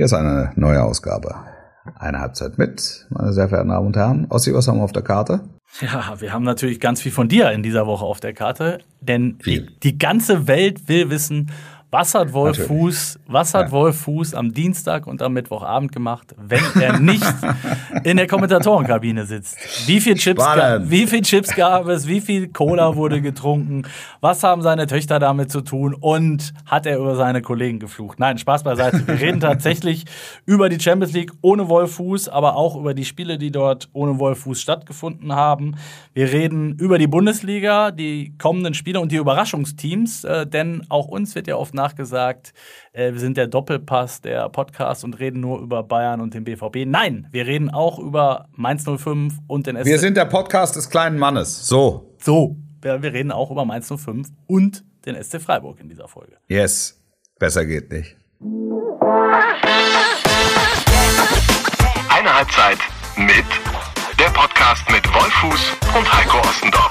Hier ist eine neue Ausgabe. Eine Halbzeit mit, meine sehr verehrten Damen und Herren. Ossi, was haben wir auf der Karte? Ja, wir haben natürlich ganz viel von dir in dieser Woche auf der Karte, denn die, die, ganze Welt will wissen, was hat Wolf Natürlich. Fuß, was hat ja. Wolf Fuß am Dienstag und am Mittwochabend gemacht, wenn er nicht in der Kommentatorenkabine sitzt? Wie viel, Chips gab, wie viel Chips gab es? Wie viel Cola wurde getrunken? Was haben seine Töchter damit zu tun? Und hat er über seine Kollegen geflucht? Nein, Spaß beiseite. Wir reden tatsächlich über die Champions League ohne Wolf Fuß, aber auch über die Spiele, die dort ohne Wolf Fuß stattgefunden haben. Wir reden über die Bundesliga, die kommenden Spiele und die Überraschungsteams, äh, denn auch uns wird ja oft nachgesagt, äh, wir sind der Doppelpass der Podcast und reden nur über Bayern und den BVB. Nein, wir reden auch über Mainz 05 und den SC. Wir sind der Podcast des kleinen Mannes. So. So. Wir, wir reden auch über Mainz 05 und den SC Freiburg in dieser Folge. Yes. Besser geht nicht. Eine Halbzeit mit der Podcast mit Wolfuß und Heiko Ostendorf.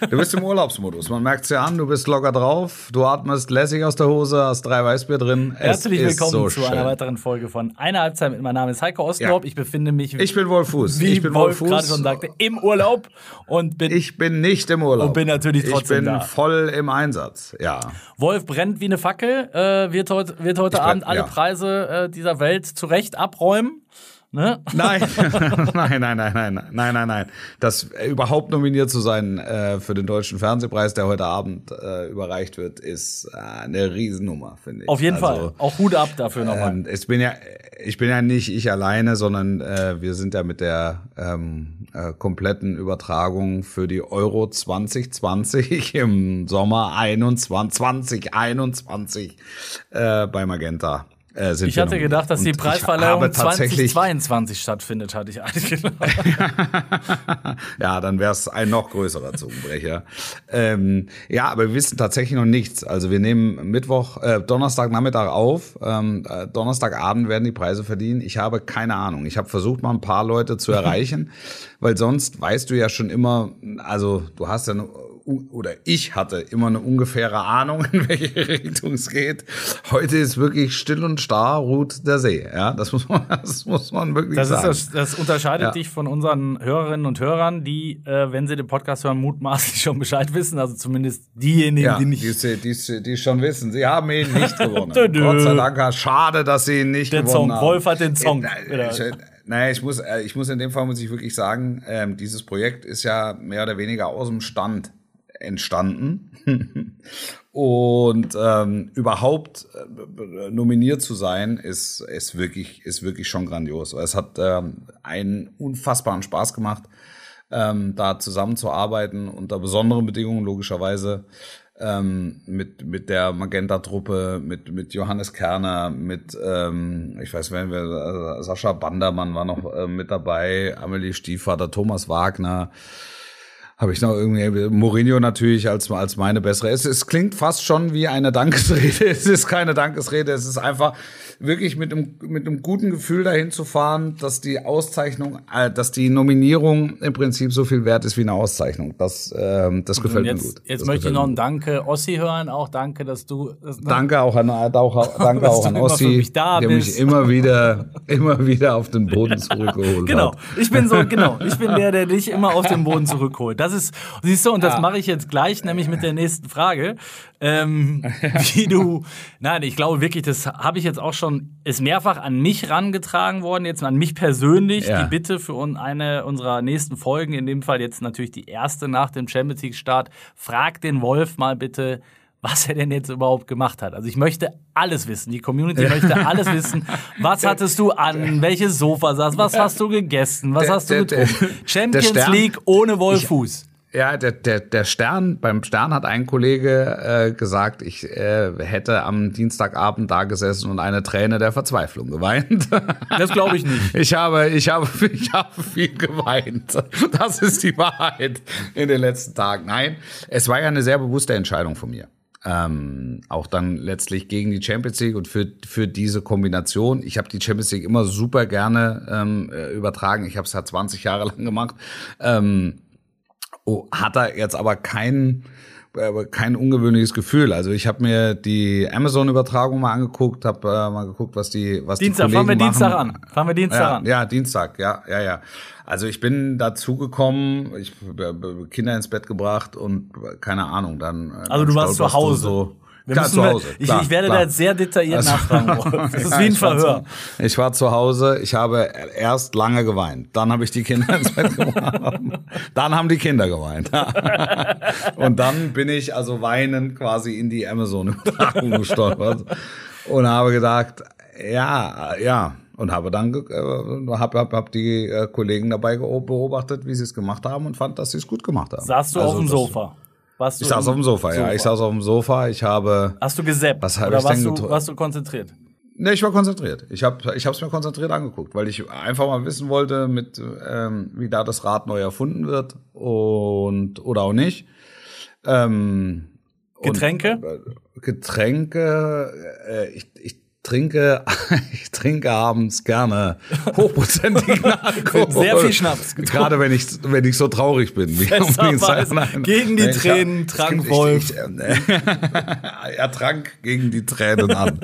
Du bist im Urlaubsmodus. Man merkt es ja an, du bist locker drauf, du atmest lässig aus der Hose, hast drei Weißbier drin. Herzlich willkommen so zu schön. einer weiteren Folge von Einer Halbzeit. Mein Name ist Heiko Ostendorf. Ja. Ich befinde mich. Ich bin Wolf Fuß. Wie ich bin Wolf, Wolf gerade schon sagte, im Urlaub und bin. Ich bin nicht im Urlaub. Und bin natürlich trotzdem Ich bin da. voll im Einsatz. Ja. Wolf brennt wie eine Fackel. Äh, wird, heut, wird heute Abend alle ja. Preise äh, dieser Welt zurecht abräumen. Ne? Nein, nein, nein, nein, nein, nein, nein, nein. Das äh, überhaupt nominiert zu sein äh, für den deutschen Fernsehpreis, der heute Abend äh, überreicht wird, ist äh, eine Riesennummer, finde ich. Auf jeden also, Fall. Auch Hut ab dafür nochmal. Ähm, ich bin ja, ich bin ja nicht ich alleine, sondern äh, wir sind ja mit der ähm, äh, kompletten Übertragung für die Euro 2020 im Sommer 21, 2021 äh, bei Magenta äh, sind ich hatte gedacht, dass die Preisverleihung 2022 stattfindet, hatte ich eigentlich gedacht. ja, dann wäre es ein noch größerer Zungenbrecher. ähm, ja, aber wir wissen tatsächlich noch nichts. Also wir nehmen Mittwoch, äh, Donnerstagnachmittag auf. Ähm, äh, Donnerstagabend werden die Preise verdienen. Ich habe keine Ahnung. Ich habe versucht, mal ein paar Leute zu erreichen, weil sonst weißt du ja schon immer, also du hast ja eine oder ich hatte immer eine ungefähre Ahnung, in welche Richtung es geht. Heute ist wirklich still und starr ruht der See. Ja, das muss man, das muss man wirklich das sagen. Ist das, das unterscheidet ja. dich von unseren Hörerinnen und Hörern, die, äh, wenn sie den Podcast hören, mutmaßlich schon Bescheid wissen. Also zumindest diejenigen, ja, die nicht. Die, die, die schon wissen. Sie haben ihn nicht gewonnen. Gott sei Dank. Schade, dass sie ihn nicht der gewonnen Song. haben. Wolf hat den Song. Äh, ich, naja, ich muss, äh, ich muss in dem Fall muss ich wirklich sagen, ähm, dieses Projekt ist ja mehr oder weniger aus dem Stand entstanden. und ähm, überhaupt äh, nominiert zu sein, ist, ist, wirklich, ist wirklich schon grandios. Es hat ähm, einen unfassbaren Spaß gemacht, ähm, da zusammenzuarbeiten unter besonderen Bedingungen, logischerweise. Ähm, mit mit der Magenta-Truppe, mit mit Johannes Kerner, mit ähm, ich weiß wenn wir Sascha Bandermann war noch äh, mit dabei, Amelie Stiefvater, Thomas Wagner, habe ich noch irgendwie Mourinho natürlich als als meine bessere. Es, es klingt fast schon wie eine Dankesrede. Es ist keine Dankesrede. Es ist einfach wirklich mit einem mit einem guten Gefühl dahin zu fahren, dass die Auszeichnung, äh, dass die Nominierung im Prinzip so viel wert ist wie eine Auszeichnung. Das ähm, das gefällt jetzt, mir gut. Jetzt das möchte ich noch ein Danke Ossi hören. Auch danke, dass du dass, danke auch an auch, danke auch an Ossi, der mich immer wieder immer wieder auf den Boden zurückgeholt genau. hat. Genau. Ich bin so genau. Ich bin der, der dich immer auf den Boden zurückholt. Das ist, siehst du, und das ja. mache ich jetzt gleich, nämlich mit der nächsten Frage. Ähm, wie du, nein, ich glaube wirklich, das habe ich jetzt auch schon, ist mehrfach an mich rangetragen worden, jetzt an mich persönlich, ja. die Bitte für eine unserer nächsten Folgen, in dem Fall jetzt natürlich die erste nach dem Champions League Start, frag den Wolf mal bitte, was er denn jetzt überhaupt gemacht hat. Also ich möchte alles wissen. Die Community möchte alles wissen. Was hattest du an? Welche Sofa saß? Was hast du gegessen? Was hast du getrunken? Champions League ohne Wolfuß. Ja, der, der, der Stern, beim Stern hat ein Kollege äh, gesagt, ich äh, hätte am Dienstagabend da gesessen und eine Träne der Verzweiflung geweint. Das glaube ich nicht. Ich habe, ich, habe, ich habe viel geweint. Das ist die Wahrheit in den letzten Tagen. Nein, es war ja eine sehr bewusste Entscheidung von mir. Ähm, auch dann letztlich gegen die Champions League und für, für diese Kombination. Ich habe die Champions League immer super gerne ähm, äh, übertragen. Ich habe es ja 20 Jahre lang gemacht. Ähm, oh, hat er jetzt aber keinen kein ungewöhnliches Gefühl. Also ich habe mir die Amazon-Übertragung mal angeguckt, habe äh, mal geguckt, was die was Dienstag, die Kollegen fangen wir Dienstag an. Fangen wir Dienstag ja, an. Ja, Dienstag, ja, ja, ja. Also ich bin dazu gekommen, ich habe Kinder ins Bett gebracht und keine Ahnung, dann. äh, Also du warst zu Hause. So, Wir klar, zu Hause. ich, klar, ich werde klar. da jetzt sehr detailliert Also- nachfragen. Das ist wie ein ich war Verhör. Zu, ich war zu Hause, ich habe erst lange geweint. Dann habe ich die Kinder ins Bett gebracht. Dann haben die Kinder geweint. Und dann bin ich also weinend quasi in die Amazon-Übertragung gestolpert und habe gedacht, ja, ja. Und habe dann äh, hab, hab, hab die äh, Kollegen dabei beobachtet, wie sie es gemacht haben und fand, dass sie es gut gemacht haben. Saßt du Also auf dem Sofa? Warst Ich saß auf dem Sofa, ja. Ich saß auf dem Sofa. Ich habe Hast du gesappt? Was hab Oder ich warst denn du, warst du konzentriert? Ne, ich war konzentriert. Ich habe ich es mir konzentriert angeguckt, weil ich einfach mal wissen wollte, mit ähm, wie da das Rad neu erfunden wird und oder auch nicht. Ähm, Getränke? äh, Getränke, äh, ich, ich trinke, ich trinke abends gerne hochprozentigen Alkohol. Sehr viel Schnaps getrunken. Gerade wenn ich, wenn ich so traurig bin. Nein. Gegen die Ich hab- Tränen es trank gibt- Wolf. Ich, ich, er trank gegen die Tränen an.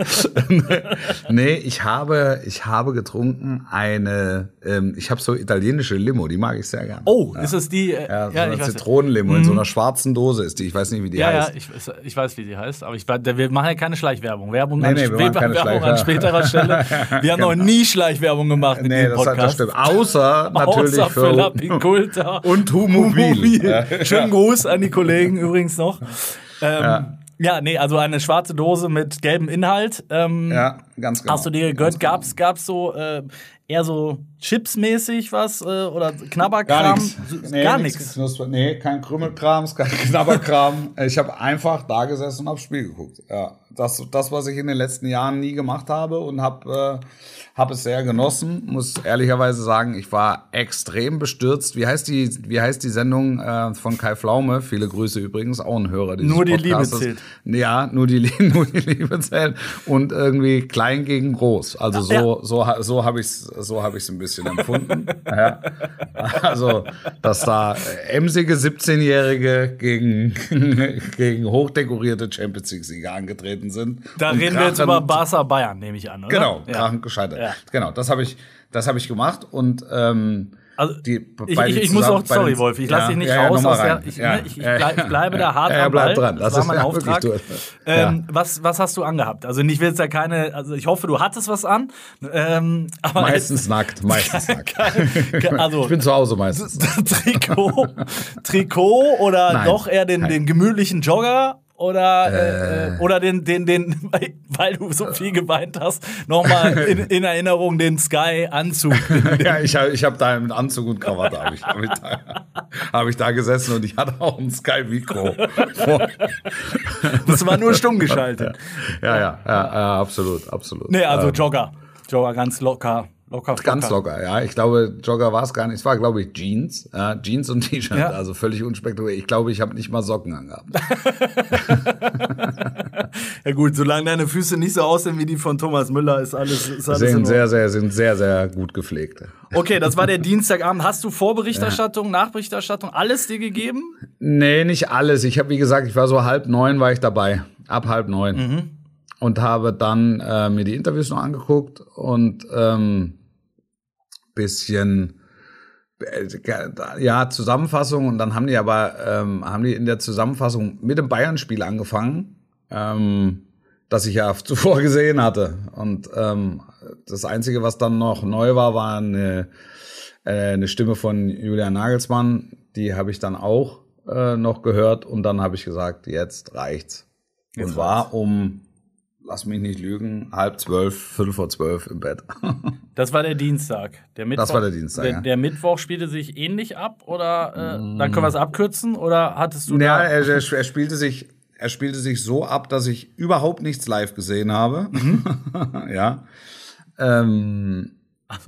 nee, ich habe, ich habe getrunken eine, ähm, ich habe so italienische Limo, die mag ich sehr gerne. Oh, ist es die? Äh, Ja, so ja, eine ich weiß. Zitronenlimo in so einer schwarzen Dose ist die. Ich weiß nicht, wie die Ja, ja, heißt. ich, ich weiß, wie sie heißt, aber ich, wir machen ja keine Schleichwerbung. Werbung, Nee, nee, wir machen keine Werbung an Schleichwerbung. späterer Stelle. Wir haben noch nie Schleichwerbung gemacht in Nee, dem das, Podcast. das stimmt. Außer natürlich Außer für La für und Humobil. Ja. Schönen Gruß an die Kollegen übrigens noch. Ähm, ja. nee, also eine schwarze Dose mit gelbem Inhalt. Ähm, Ja, ganz genau. Hast du dir gegönnt? Gab's, gab's so äh, eher so Chips-mäßig was äh, oder Knabberkram? Gar nichts. So- Nee, geknuspert. Nee, kein Krümelkram, kein Knabberkram. ich habe einfach da gesessen und aufs Spiel geguckt. Ja, das, das, was ich in den letzten Jahren nie gemacht habe und habe äh, hab es sehr genossen. Muss ehrlicherweise sagen, ich war extrem bestürzt. Wie heißt die, wie heißt die Sendung äh, von Kai Flaume? Viele Grüße übrigens, auch ein Hörer dieses Nur die Liebe Podcastes. zählt. Ja, nur die, nur die Liebe zählt. Und irgendwie klein gegen groß. Also so, so, so habe ich es so hab ich's ein bisschen empfunden. ja. Also, dass da emsige 17-Jährige gegen, gegen hochdekorierte Champions League-Sieger angetreten sind. Da reden wir jetzt über Barca Bayern, nehme ich an, oder? Genau, Ja. krachend gescheitert. Ja. Genau, das habe ich, das habe ich gemacht und ähm, Also, die, ich, ich, ich muss auch, sorry Wolf, ich lasse Ja, dich nicht ja, ja, raus aus der, ich, Ja, ne, ich, ich ja, bleib, ja. bleibe da hart Ja, ja, am Ball. dran. Das, Das war mein ja Auftrag. Ähm, was, was hast du angehabt? Also ich will jetzt ja keine, also ich hoffe, du hattest was an. Ähm, aber Meistens nackt, meistens nackt. also Ich bin zu Hause meistens. Trikot, Trikot oder Nein, doch eher den, nein. den gemütlichen Jogger oder, äh, oder den, den, den, weil du so viel geweint hast, nochmal in, in Erinnerung den Sky-Anzug. ja, ich habe ich hab da mit Anzug und Krawatte hab ich, hab ich, da, hab ich da gesessen und ich hatte auch ein Sky-Mikro. Das war nur stumm geschaltet. ja, ja, ja, ja, absolut, absolut. Nee, also Ähm, Jogger. Jogger ganz locker. Locker, Ganz locker, ja. Ich glaube, Jogger war es gar nicht. Es war, glaube ich, Jeans. Ja, Jeans und T-Shirt. Ja. Also völlig unspektakulär. Ich glaube, ich habe nicht mal Socken angehabt. Ja gut, solange deine Füße nicht so aussehen wie die von Thomas Müller, ist alles, ist alles Ordnung. sehr, sehr, sind sehr, sehr gut gepflegt. Okay, das war der Dienstagabend. Hast du Vorberichterstattung, Nachberichterstattung, alles dir gegeben? Nee, nicht alles. Ich habe, wie gesagt, ich war so halb neun war ich dabei. Ab halb neun. Mhm. Und habe dann äh, mir die Interviews noch angeguckt und ähm, bisschen äh, ja Zusammenfassung und dann haben die aber ähm, haben die in der Zusammenfassung mit dem Bayern-Spiel angefangen, ähm, das ich ja zuvor gesehen hatte. Und ähm, das einzige, was dann noch neu war, war eine, äh, eine Stimme von Julian Nagelsmann, die habe ich dann auch äh, noch gehört und dann habe ich gesagt, jetzt reicht's. Und war um Lass mich nicht lügen, halb zwölf, fünf vor zwölf im Bett. Das war der Dienstag. Der Mittwoch, Das war der Dienstag, Der, ja. der Mittwoch spielte sich ähnlich ab oder äh, dann können wir es abkürzen oder hattest du Ja, da er, er, er spielte sich, er spielte sich so ab, dass ich überhaupt nichts live gesehen habe. Mhm. ja. Ähm,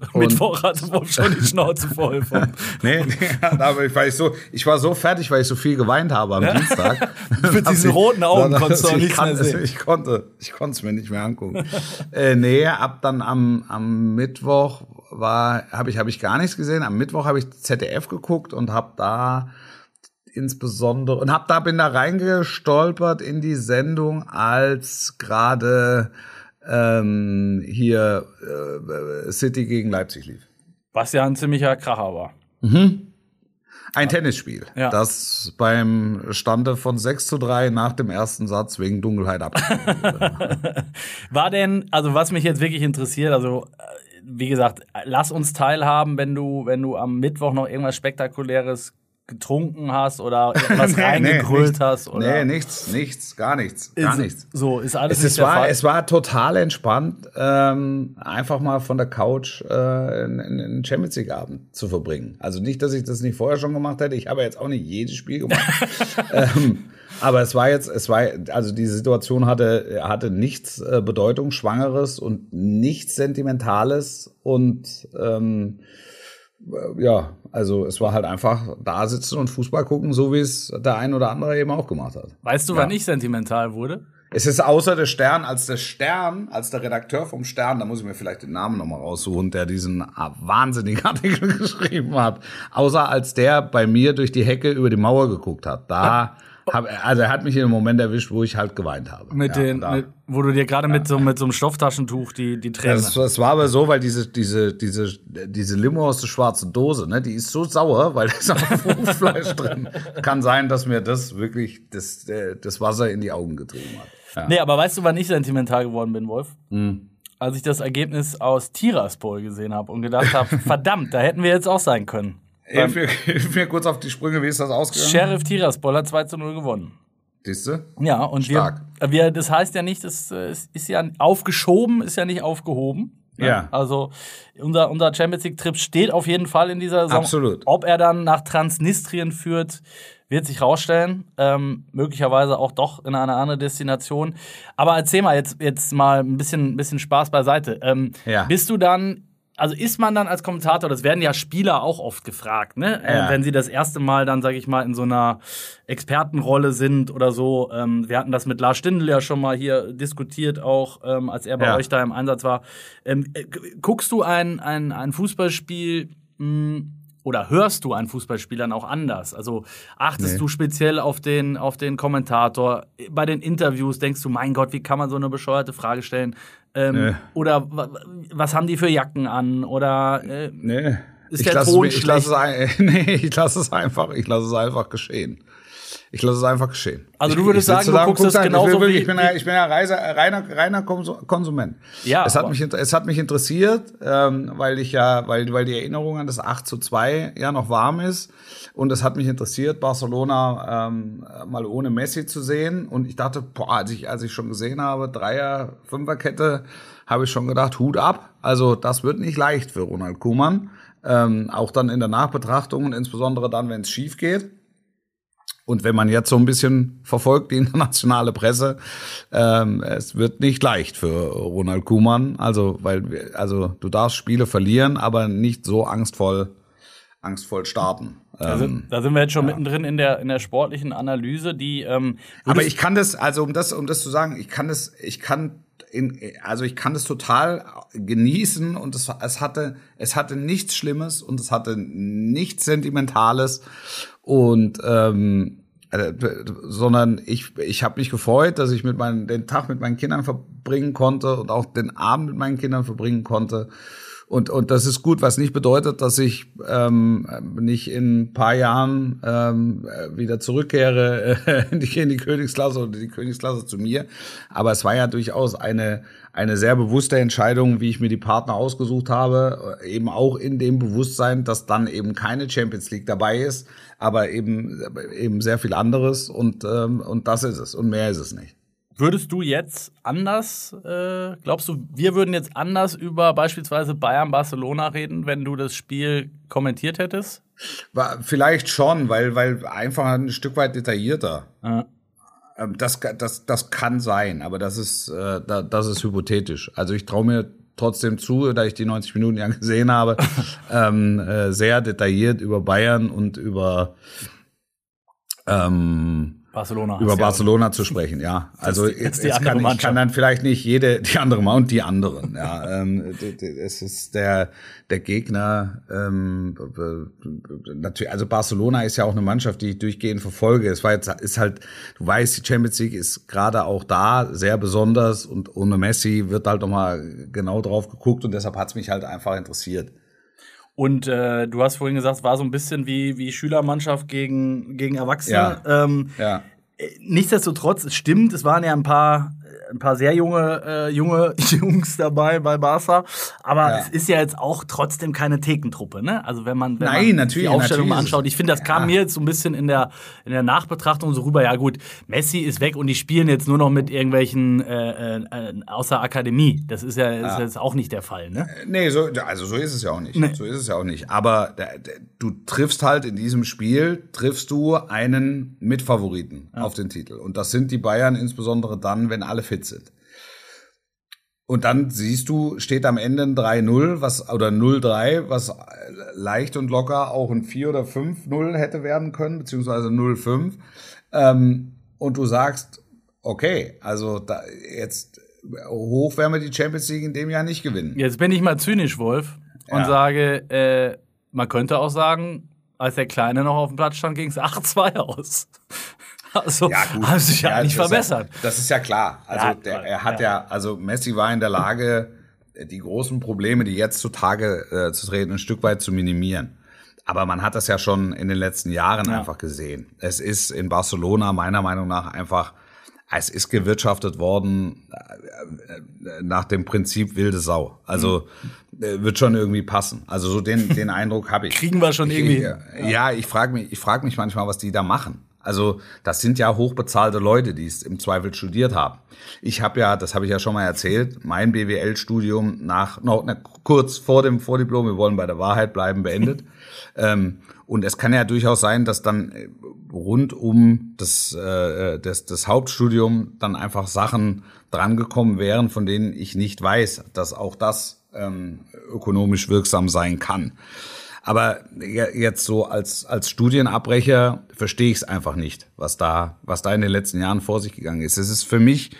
Also Mittwoch hatte Wolf schon die Schnauze voll vom. nee, nee, aber ich war, so, ich war so fertig, weil ich so viel geweint habe am? Dienstag. Mit diesen roten Augen konntest du auch nichts kann, mehr sehen. Ich konnte, ich konnte es mir nicht mehr angucken. äh, nee, ab dann am, am Mittwoch war, habe ich, hab ich gar nichts gesehen. Am Mittwoch habe ich ZDF geguckt und habe da insbesondere und hab da bin da reingestolpert in die Sendung, als gerade ähm, hier äh, City gegen Leipzig lief. Was ja ein ziemlicher Kracher war. Mhm. Ein Tennisspiel, ja. das beim Stande von 6 zu 3 nach dem ersten Satz wegen Dunkelheit wurde. War denn, also was mich jetzt wirklich interessiert, also äh, wie gesagt, lass uns teilhaben, wenn du, wenn du am Mittwoch noch irgendwas Spektakuläres getrunken hast oder irgendwas nee, reingegrölt nee, hast? Oder? Nee, nichts, nichts, gar nichts, gar ist, nichts. So, ist alles es, es war, Fall? Es war total entspannt, ähm, einfach mal von der Couch äh, einen Champions League Abend zu verbringen. Also nicht, dass ich das nicht vorher schon gemacht hätte. Ich habe jetzt auch nicht jedes Spiel gemacht. ähm, aber es war jetzt, es war, also die Situation hatte, hatte nichts äh, Bedeutungsschwangeres und nichts Sentimentales und ähm, ja, also es war halt einfach da sitzen und Fußball gucken, so wie es der ein oder andere eben auch gemacht hat. Weißt du, ja. wann ich sentimental wurde? Es ist außer der Stern, als der Stern, als der Redakteur vom Stern, da muss ich mir vielleicht den Namen nochmal raussuchen, der diesen wahnsinnigen Artikel geschrieben hat, außer als der bei mir durch die Hecke über die Mauer geguckt hat. Da hab, also er hat mich in einem Moment erwischt, wo ich halt geweint habe. Mit ja, den, mit, wo du dir gerade ja. mit so mit so einem Stofftaschentuch die die Tränen. Das, das war aber so, weil diese diese diese diese Limo aus der schwarzen Dose, ne, die ist so sauer, weil da ist auch Fruchtfleisch drin. Kann sein, dass mir das wirklich das äh, das Wasser in die Augen getrieben hat. Ja. Nee, aber weißt du, wann ich sentimental geworden bin, Wolf? Hm. Als ich das Ergebnis aus Tiraspol gesehen habe und gedacht habe, verdammt, da hätten wir jetzt auch sein können. Hilf mir, hilf mir kurz auf die Sprünge, wie ist das ausgegangen? Sheriff Tiraspol hat 2 zu 0 gewonnen. Siehste? Ja, und Stark. Wir, wir, das heißt ja nicht, es ist ja aufgeschoben, ist ja nicht aufgehoben. Ja. ja. Also unser, unser Champions League-Trip steht auf jeden Fall in dieser Saison. Absolut. Ob er dann nach Transnistrien führt, wird sich rausstellen. Ähm, möglicherweise auch doch in eine andere Destination. Aber erzähl mal jetzt, jetzt mal ein bisschen, bisschen Spaß beiseite. Ähm, ja. Bist du dann also ist man dann als Kommentator, das werden ja Spieler auch oft gefragt, ne? Äh, ja. Äh, wenn sie das erste Mal dann, sage ich mal, in so einer Expertenrolle sind oder so. Ähm, wir hatten das mit Lars Stindl ja schon mal hier diskutiert, auch ähm, als er bei ja. euch da im Einsatz war. Ähm, äh, guckst du ein, ein, ein Fußballspiel mh, hm, oder hörst du einen Fußballspielern auch anders? Also achtest nee. du speziell auf den, auf den Kommentator? Bei den Interviews denkst du, mein Gott, wie kann man so eine bescheuerte Frage stellen? Ähm, nee. Oder was haben die für Jacken an? Oder äh, nee. ist ich der Ton es, ich lasse es, nee, ich lasse es einfach, ich lasse es einfach geschehen. Ich lasse es einfach geschehen. Also du würdest sagen, du guckst es genauso wie... Ich bin ja, ich bin ja reiner, reiner Konsument. Ja, es, hat mich, es hat mich interessiert, ähm, weil ich ja, weil, weil die Erinnerung an das 8 zu 2 ja noch warm ist. Und es hat mich interessiert, Barcelona ähm, mal ohne Messi zu sehen. Und ich dachte, boah, als ich, als ich schon gesehen habe, Dreier, Fünferkette, habe ich schon gedacht, Hut ab. Also das wird nicht leicht für Ronald Koeman. Ähm, auch dann in der Nachbetrachtung und insbesondere dann, wenn es schief geht. Und wenn man jetzt so ein bisschen verfolgt, die internationale Presse, ähm, es wird nicht leicht für Ronald Kuhmann. Also, weil, also du darfst Spiele verlieren, aber nicht so angstvoll, angstvoll starten. Da sind, ähm, da sind wir jetzt schon ja. mittendrin in der, in der sportlichen Analyse, die. Ähm, aber ich kann das, also um das, um das zu sagen, ich kann das, ich kann in, also ich kann das total genießen und es, es hatte, es hatte nichts Schlimmes und es hatte nichts Sentimentales und ähm, äh, sondern ich, ich habe mich gefreut, dass ich mit meinen, den Tag mit meinen Kindern verbringen konnte und auch den Abend mit meinen Kindern verbringen konnte. Und, und das ist gut, was nicht bedeutet, dass ich ähm, nicht in ein paar Jahren ähm, wieder zurückkehre äh, in, die, Königsklasse oder die Königsklasse zu mir. Aber es war ja durchaus eine, eine sehr bewusste Entscheidung, wie ich mir die Partner ausgesucht habe. Eben auch in dem Bewusstsein, dass dann eben keine Champions League dabei ist, aber eben, eben sehr viel anderes. Und, ähm, und das ist es. Und mehr ist es nicht. Würdest du jetzt anders, äh, glaubst du, wir würden jetzt anders über beispielsweise Bayern-Barcelona reden, wenn du das Spiel kommentiert hättest? Vielleicht schon, weil, weil einfach ein Stück weit detaillierter. Ja. Ähm, das, das, das kann sein, aber das ist, äh, das ist hypothetisch. Also ich traue mir trotzdem zu, da ich die 90 Minuten ja gesehen habe, ähm, äh, sehr detailliert über Bayern und über ähm, Barcelona. Über Barcelona zu sprechen, ja. Also jetzt, die jetzt kann, ich kann dann vielleicht nicht jede, die andere mal und die anderen. Ja, ähm, es ist der der Gegner. Ähm, natürlich, also Barcelona ist ja auch eine Mannschaft, die ich durchgehend verfolge. Es war jetzt ist halt, du weißt, die Champions League ist gerade auch da sehr besonders und ohne Messi wird halt noch mal genau drauf geguckt und deshalb hat's mich halt einfach interessiert. Und äh, du hast vorhin gesagt, es war so ein bisschen wie, wie Schülermannschaft gegen, gegen Erwachsene. Ja. Ähm, ja. Nichtsdestotrotz, es stimmt, es waren ja ein paar ein paar sehr junge, äh, junge Jungs dabei bei Barca. Aber ja. es ist ja jetzt auch trotzdem keine Thekentruppe, ne? Also wenn man, wenn Nein, man die Aufstellung mal anschaut. Ich finde, das ja. kam mir jetzt so ein bisschen in der, in der Nachbetrachtung so rüber, ja gut, Messi ist weg und die spielen jetzt nur noch mit irgendwelchen äh, äh, außer Akademie. Das ist ja, ist jetzt auch nicht der Fall, ne? Nee, so, also so ist es ja auch nicht. Nee. So ist es ja auch nicht. Aber der, der, du triffst halt in diesem Spiel, triffst du einen Mitfavoriten auf den Titel. Und das sind die Bayern insbesondere dann, wenn alle fit sind. Und dann siehst du, steht am Ende ein 3-0, was, oder 0-3, was leicht und locker auch ein 4 oder 5-0 hätte werden können, beziehungsweise 0-5. Ähm, und du sagst, okay, also da, jetzt hoch werden wir die Champions League in dem Jahr nicht gewinnen. Jetzt bin ich mal zynisch, Wolf, und Ja. sage, äh, man könnte auch sagen, als der Kleine noch auf dem Platz stand, ging es 8-2 aus. Also, haben sich ja, nicht das verbessert. Ist ja, das ist ja klar. Also Ja, der, er hat ja. also Messi war in der Lage, die großen Probleme, die jetzt zutage äh, zu treten, ein Stück weit zu minimieren. Aber man hat das ja schon in den letzten Jahren Ja. einfach gesehen. Es ist in Barcelona meiner Meinung nach einfach, es ist gewirtschaftet worden äh, äh, nach dem Prinzip wilde Sau. Also äh, wird schon irgendwie passen. Also so den, den Eindruck habe ich. Kriegen wir schon irgendwie. Ich, ja, ich frage mich, ich frage mich manchmal, was die da machen. Also das sind ja hochbezahlte Leute, die es im Zweifel studiert haben. Ich habe ja, das habe ich ja schon mal erzählt, mein BWL-Studium nach noch na, kurz vor dem Vordiplom, wir wollen bei der Wahrheit bleiben, beendet. ähm, und es kann ja durchaus sein, dass dann äh, rund um das, äh, das, das Hauptstudium dann einfach Sachen drangekommen wären, von denen ich nicht weiß, dass auch das ähm, ökonomisch wirksam sein kann. Aber je- jetzt so als, als Studienabbrecher verstehe ich es einfach nicht, was da, was da in den letzten Jahren vor sich gegangen ist. Es ist für mich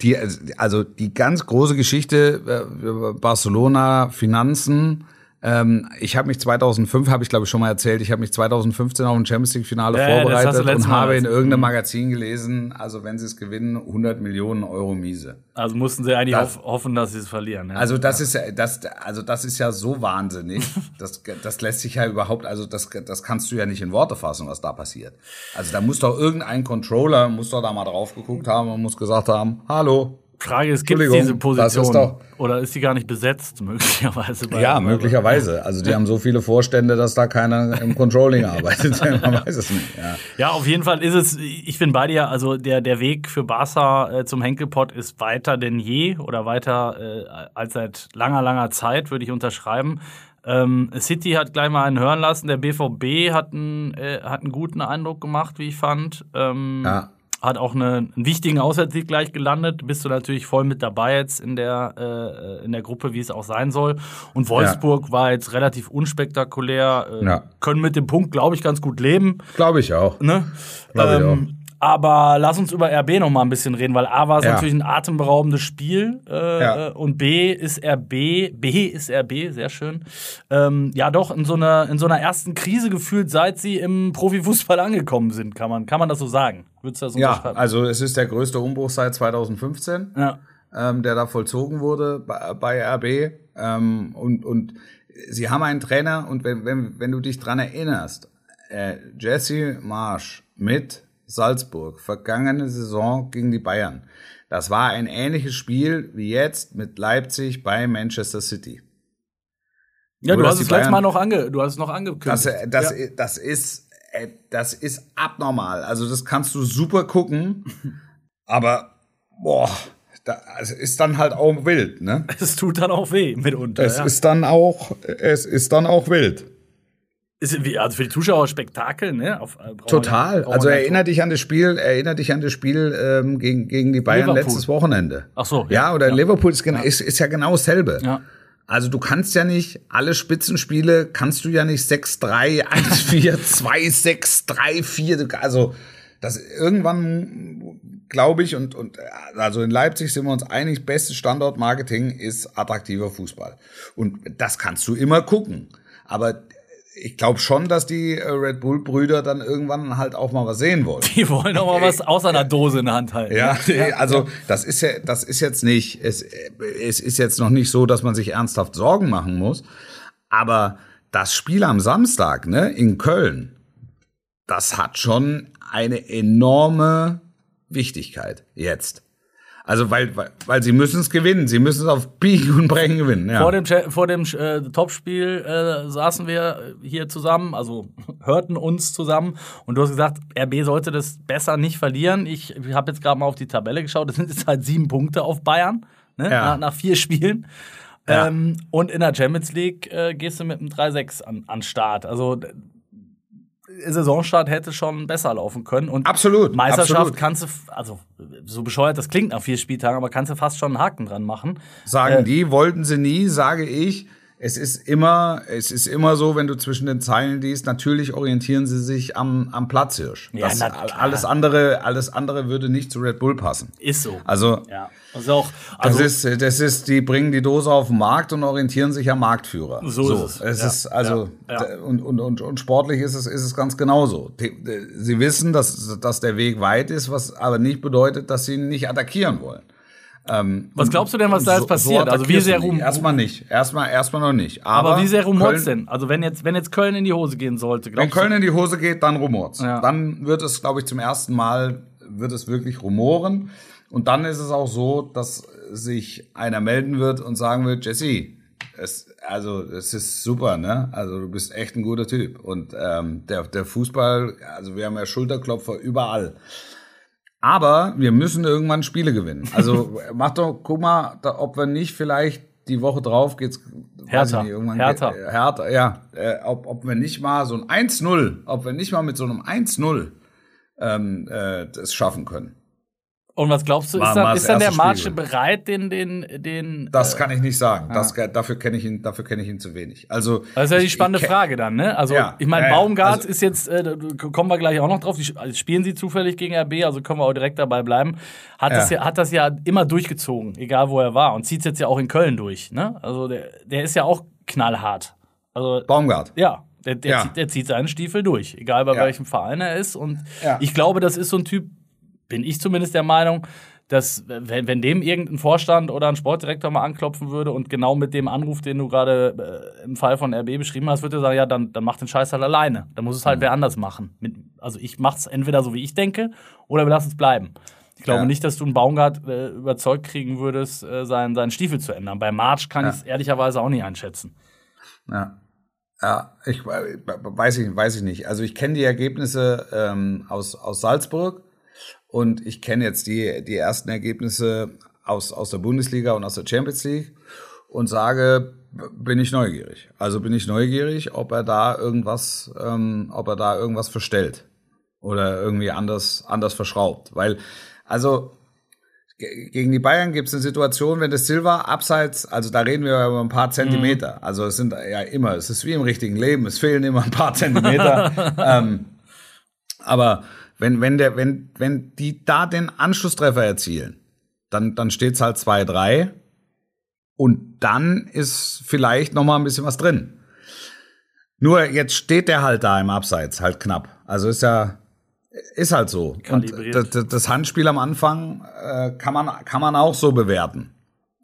die, also die ganz große Geschichte äh, Barcelona Finanzen. Ähm, ich habe mich 2005, habe ich glaube ich schon mal erzählt, ich habe mich 2015 auf ein Champions League Finale Ja, vorbereitet und habe in irgendeinem Mhm. Magazin gelesen, also wenn sie es gewinnen, 100 Millionen Euro miese. Also mussten sie eigentlich Das- hoff, hoffen, dass sie es verlieren. Ja. Also das ist ja, das, also das ist ja so wahnsinnig. Das, das lässt sich ja überhaupt, also das, das kannst du ja nicht in Worte fassen, was da passiert. Also da muss doch irgendein Controller, muss doch da mal drauf geguckt haben und muss gesagt haben, hallo. Frage ist, gibt es diese ist Position? doch- Oder ist die gar nicht besetzt, möglicherweise? bei- Ja, möglicherweise. Also die haben so viele Vorstände, dass da keiner im Controlling arbeitet. Man weiß es nicht. Ja. Ja, auf jeden Fall ist es, ich bin bei dir, also der, der Weg für Barca äh, zum Henkelpott ist weiter denn je oder weiter äh, als seit langer, langer Zeit, würde ich unterschreiben. Ähm, City hat gleich mal einen hören lassen, der BVB hat einen, äh, hat einen guten Eindruck gemacht, wie ich fand. Ähm, Ja. Hat auch eine, einen wichtigen Auswärtssieg gleich gelandet. Bist du natürlich voll mit dabei jetzt in der, äh, in der Gruppe, wie es auch sein soll. Und Wolfsburg war jetzt relativ unspektakulär. Äh, Ja. Können mit dem Punkt, glaube ich, ganz gut leben. Glaube ich auch. Ne? Glaub ich Ähm, aber lass uns über RB noch mal ein bisschen reden, weil A war es Ja. natürlich ein atemberaubendes Spiel äh, Ja. äh, und B ist RB, B ist RB, sehr schön. Ähm, ja, doch in so einer in so einer ersten Krise gefühlt, seit sie im Profifußball angekommen sind, kann man kann man das so sagen? Würdest du das Ja, also es ist der größte Umbruch seit 2015. ja. ähm, der da vollzogen wurde bei, bei RB. Ähm, und, und sie haben einen Trainer und wenn, wenn, wenn du dich dran erinnerst, äh, Jesse Marsch mit Salzburg, vergangene Saison gegen die Bayern. Das war ein ähnliches Spiel wie jetzt mit Leipzig bei Manchester City. Ja, Nur, du hast es letztes Mal noch ange, du hast es noch angekündigt. Das, äh, das, ja. das ist, äh, das ist abnormal. Also das kannst du super gucken, aber boah, da, es ist dann halt auch wild, ne? es tut dann auch weh mitunter. Es ja. ist dann auch, es ist dann auch wild. Ist, also für die Zuschauer Spektakel, ne? Auf, äh, Total. Also erinnere dich an das Spiel, erinnere dich an das Spiel ähm, gegen, gegen die Bayern Liverpool. letztes Wochenende. Ach so. Ja, ja oder ja. Liverpool ist, ja. ist, ist ja genau dasselbe. Ja. Also du kannst ja nicht alle Spitzenspiele kannst du ja nicht 6-3, 1-4, 2-6, 3-4. Also das irgendwann glaube ich und und also in Leipzig sind wir uns einig, bestes Standort Marketing ist attraktiver Fußball und das kannst du immer gucken. Aber ich glaube schon, dass die äh, Red Bull-Brüder dann irgendwann halt auch mal was sehen wollen. Die wollen auch mal was aus einer Dose in der Hand halten. Ja, also das ist ja, das ist jetzt nicht, es, es ist jetzt noch nicht so, dass man sich ernsthaft Sorgen machen muss. Aber das Spiel am Samstag, ne, in Köln, das hat schon eine enorme Wichtigkeit jetzt. Also weil, weil, weil sie müssen es gewinnen, sie müssen es auf Biegen und Brechen gewinnen. Ja. Vor dem, vor dem äh, Topspiel äh, saßen wir hier zusammen, also hörten uns zusammen und du hast gesagt, RB sollte das besser nicht verlieren. Ich, ich habe jetzt gerade mal auf die Tabelle geschaut, das sind jetzt halt sieben Punkte auf Bayern ne? ja. nach, nach vier Spielen. Ja. Ähm, und in der Champions League äh, gehst du mit einem 3-6 an, an Start. Also Saisonstart hätte schon besser laufen können. Und absolut. Meisterschaft absolut. kannst du, also so bescheuert das klingt nach vier Spieltagen, aber kannst du fast schon einen Haken dran machen. Sagen äh, die, wollten sie nie, sage ich. Es ist immer, es ist immer so, wenn du zwischen den Zeilen liest, natürlich orientieren sie sich am, am Platzhirsch. Ja, das, alles andere, alles andere würde nicht zu Red Bull passen. Ist so. Also, ja. Also auch, also das ist, das ist, die bringen die Dose auf den Markt und orientieren sich am Marktführer. So, so. ist es. Es ja. ist also, ja. Und, und, und, und sportlich ist es, ist es ganz genauso. Sie wissen, dass, dass der Weg weit ist, was aber nicht bedeutet, dass sie ihn nicht attackieren wollen. Ähm, was glaubst du denn, was da jetzt passiert? So also wie sehr rum erstmal nicht, erstmal erstmal noch nicht. Aber, aber wie sehr rumort's denn? Also wenn jetzt wenn jetzt Köln in die Hose gehen sollte, wenn Köln in die Hose geht, dann rumort's. Ja. Dann wird es, glaube ich, zum ersten Mal wird es wirklich rumoren. Und dann ist es auch so, dass sich einer melden wird und sagen wird, Jesse, es, also es ist super, ne? Also du bist echt ein guter Typ. Und ähm, der, der Fußball, also wir haben ja Schulterklopfer überall. Aber wir müssen irgendwann Spiele gewinnen. Also mach doch, guck mal, da, ob wir nicht vielleicht die Woche drauf geht's härter, nicht, irgendwann härter. Geht, äh, härter, ja, äh, ob, ob wir nicht mal so ein 1-0, ob wir nicht mal mit so einem 1-0 ähm, äh, das schaffen können. Und was glaubst du, ist, dann, ist dann der Marsch bereit, den, den, den. Das äh, kann ich nicht sagen. Ah. Das, dafür kenne ich ihn, dafür kenne ich ihn zu wenig. Also. Das ist ja die spannende Frage dann, ne? Also, ja, ich meine, Baumgart also, ist jetzt, äh, kommen wir gleich auch noch drauf. Die, also spielen sie zufällig gegen RB, also können wir auch direkt dabei bleiben. Hat, ja. Das ja, hat das ja immer durchgezogen, egal wo er war. Und zieht es jetzt ja auch in Köln durch, ne? Also, der, der ist ja auch knallhart. Also, Baumgart. Ja. Der, der, ja. zieht, der zieht seinen Stiefel durch, egal bei welchem Verein er ist. Und ich glaube, das ist so ein Typ, bin ich zumindest der Meinung, dass wenn, wenn dem irgendein Vorstand oder ein Sportdirektor mal anklopfen würde und genau mit dem Anruf, den du gerade äh, im Fall von RB beschrieben hast, würde er sagen, ja, dann, dann mach den Scheiß halt alleine. Dann muss es halt mhm. wer anders machen. Mit, also ich mach's entweder so, wie ich denke, oder wir lassen es bleiben. Ich glaube ja. nicht, dass du einen Baumgart äh, überzeugt kriegen würdest, äh, seinen, seinen Stiefel zu ändern. Bei March kann ja. ich es ehrlicherweise auch nicht einschätzen. Ja. Ja, ich weiß ich, weiß ich nicht. Also ich kenne die Ergebnisse ähm, aus, aus Salzburg und ich kenne jetzt die, die ersten Ergebnisse aus, aus der Bundesliga und aus der Champions League und sage, bin ich neugierig. Also bin ich neugierig, ob er da irgendwas, ähm, ob er da irgendwas verstellt oder irgendwie anders, anders verschraubt. Weil, also gegen die Bayern gibt es eine Situation, wenn das Silva abseits, also da reden wir über ein paar Zentimeter. Mhm. Also es sind ja immer, es ist wie im richtigen Leben, es fehlen immer ein paar Zentimeter. ähm, aber wenn, wenn, der, wenn, wenn die da den Anschlusstreffer erzielen, dann, dann steht's halt 2-3 und dann ist vielleicht noch mal ein bisschen was drin. Nur jetzt steht der halt da im Abseits, halt knapp. Also ist ja, ist halt so. Und das, das Handspiel am Anfang äh, kann, man, kann man auch so bewerten,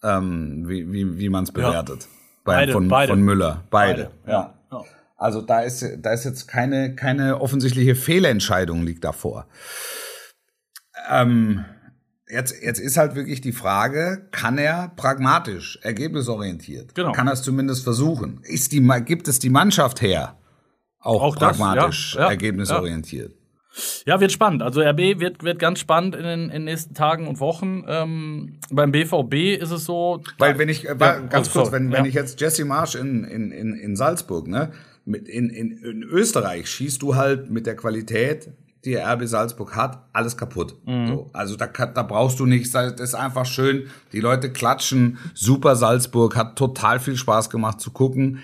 ähm, wie, wie, wie man es bewertet. Ja. Bei, beide, von, beide. von Müller. Beide. beide. Ja. Ja. Also da ist, da ist jetzt keine, keine offensichtliche Fehlentscheidung liegt davor. Ähm, jetzt, jetzt ist halt wirklich die Frage, kann er pragmatisch, ergebnisorientiert? Genau. Kann er es zumindest versuchen? Ist die, gibt es die Mannschaft her? Auch, auch pragmatisch, das, ja, ja, ergebnisorientiert. Ja, wird spannend. Also RB wird, wird ganz spannend in den, in den nächsten Tagen und Wochen. Ähm, beim BVB ist es so. Weil wenn ich, äh, ja, ganz kurz, wenn, wenn ich jetzt Jesse Marsch in, in, in, in Salzburg, ne, in, in, in Österreich schießt du halt mit der Qualität, die RB Salzburg hat, alles kaputt. Mhm. So, also da, da brauchst du nichts, das ist einfach schön. Die Leute klatschen, super Salzburg, hat total viel Spaß gemacht zu gucken.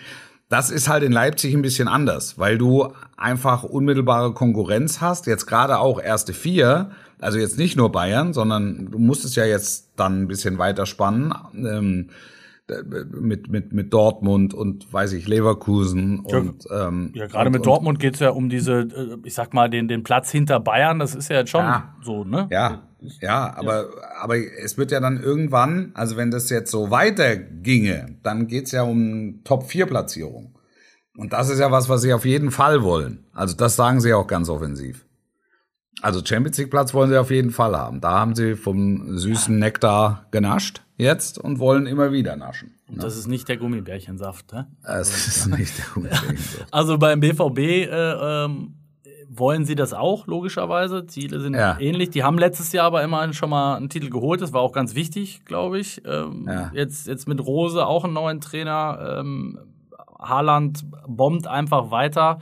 Das ist halt in Leipzig ein bisschen anders, weil du einfach unmittelbare Konkurrenz hast. Jetzt gerade auch erste vier, also jetzt nicht nur Bayern, sondern du musst es ja jetzt dann ein bisschen weiter spannen. Ähm, mit, mit, mit Dortmund und weiß ich, Leverkusen und ähm, Ja, gerade mit Dortmund geht's ja um diese, äh, ich sag mal, den, den Platz hinter Bayern, das ist ja jetzt schon ja, so, ne? Ja, ja, aber, ja. aber es wird ja dann irgendwann, also wenn das jetzt so weiter ginge, dann geht's ja um Top-4-Platzierung. Und das ist ja was, was sie auf jeden Fall wollen. Also das sagen sie auch ganz offensiv. Also Champions League Platz wollen sie auf jeden Fall haben. Da haben sie vom süßen Nektar genascht jetzt und wollen immer wieder naschen. Und das ist nicht der Gummibärchensaft, ne? Das ist nicht der Gummibärchensaft. Also beim BVB äh, ähm, wollen sie das auch, logischerweise. Ziele sind ja. ähnlich. Die haben letztes Jahr aber immerhin schon mal einen Titel geholt. Das war auch ganz wichtig, glaube ich. Ähm, ja. jetzt, jetzt mit Rose auch einen neuen Trainer. Ähm, Haaland bombt einfach weiter.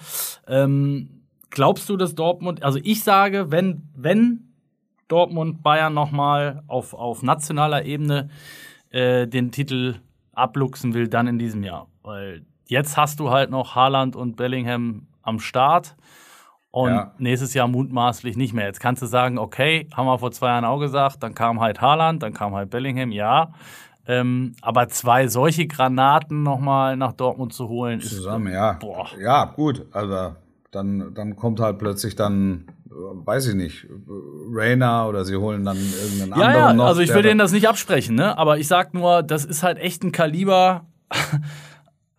Ähm, glaubst du, dass Dortmund, also ich sage, wenn, wenn Dortmund Bayern nochmal auf, auf nationaler Ebene äh, den Titel abluchsen will, dann in diesem Jahr. Weil jetzt hast du halt noch Haaland und Bellingham am Start und ja. nächstes Jahr mutmaßlich nicht mehr. Jetzt kannst du sagen, okay, haben wir vor zwei Jahren auch gesagt, dann kam halt Haaland, dann kam halt Bellingham, ja. Ähm, aber zwei solche Granaten nochmal nach Dortmund zu holen, Zusammen, ist, ja. Boah. Ja, gut, also dann, dann kommt halt plötzlich dann weiß ich nicht, Rainer oder sie holen dann irgendeinen ja, anderen ja, noch. Also ich will denen das nicht absprechen, ne? Aber ich sag nur, das ist halt echt ein Kaliber.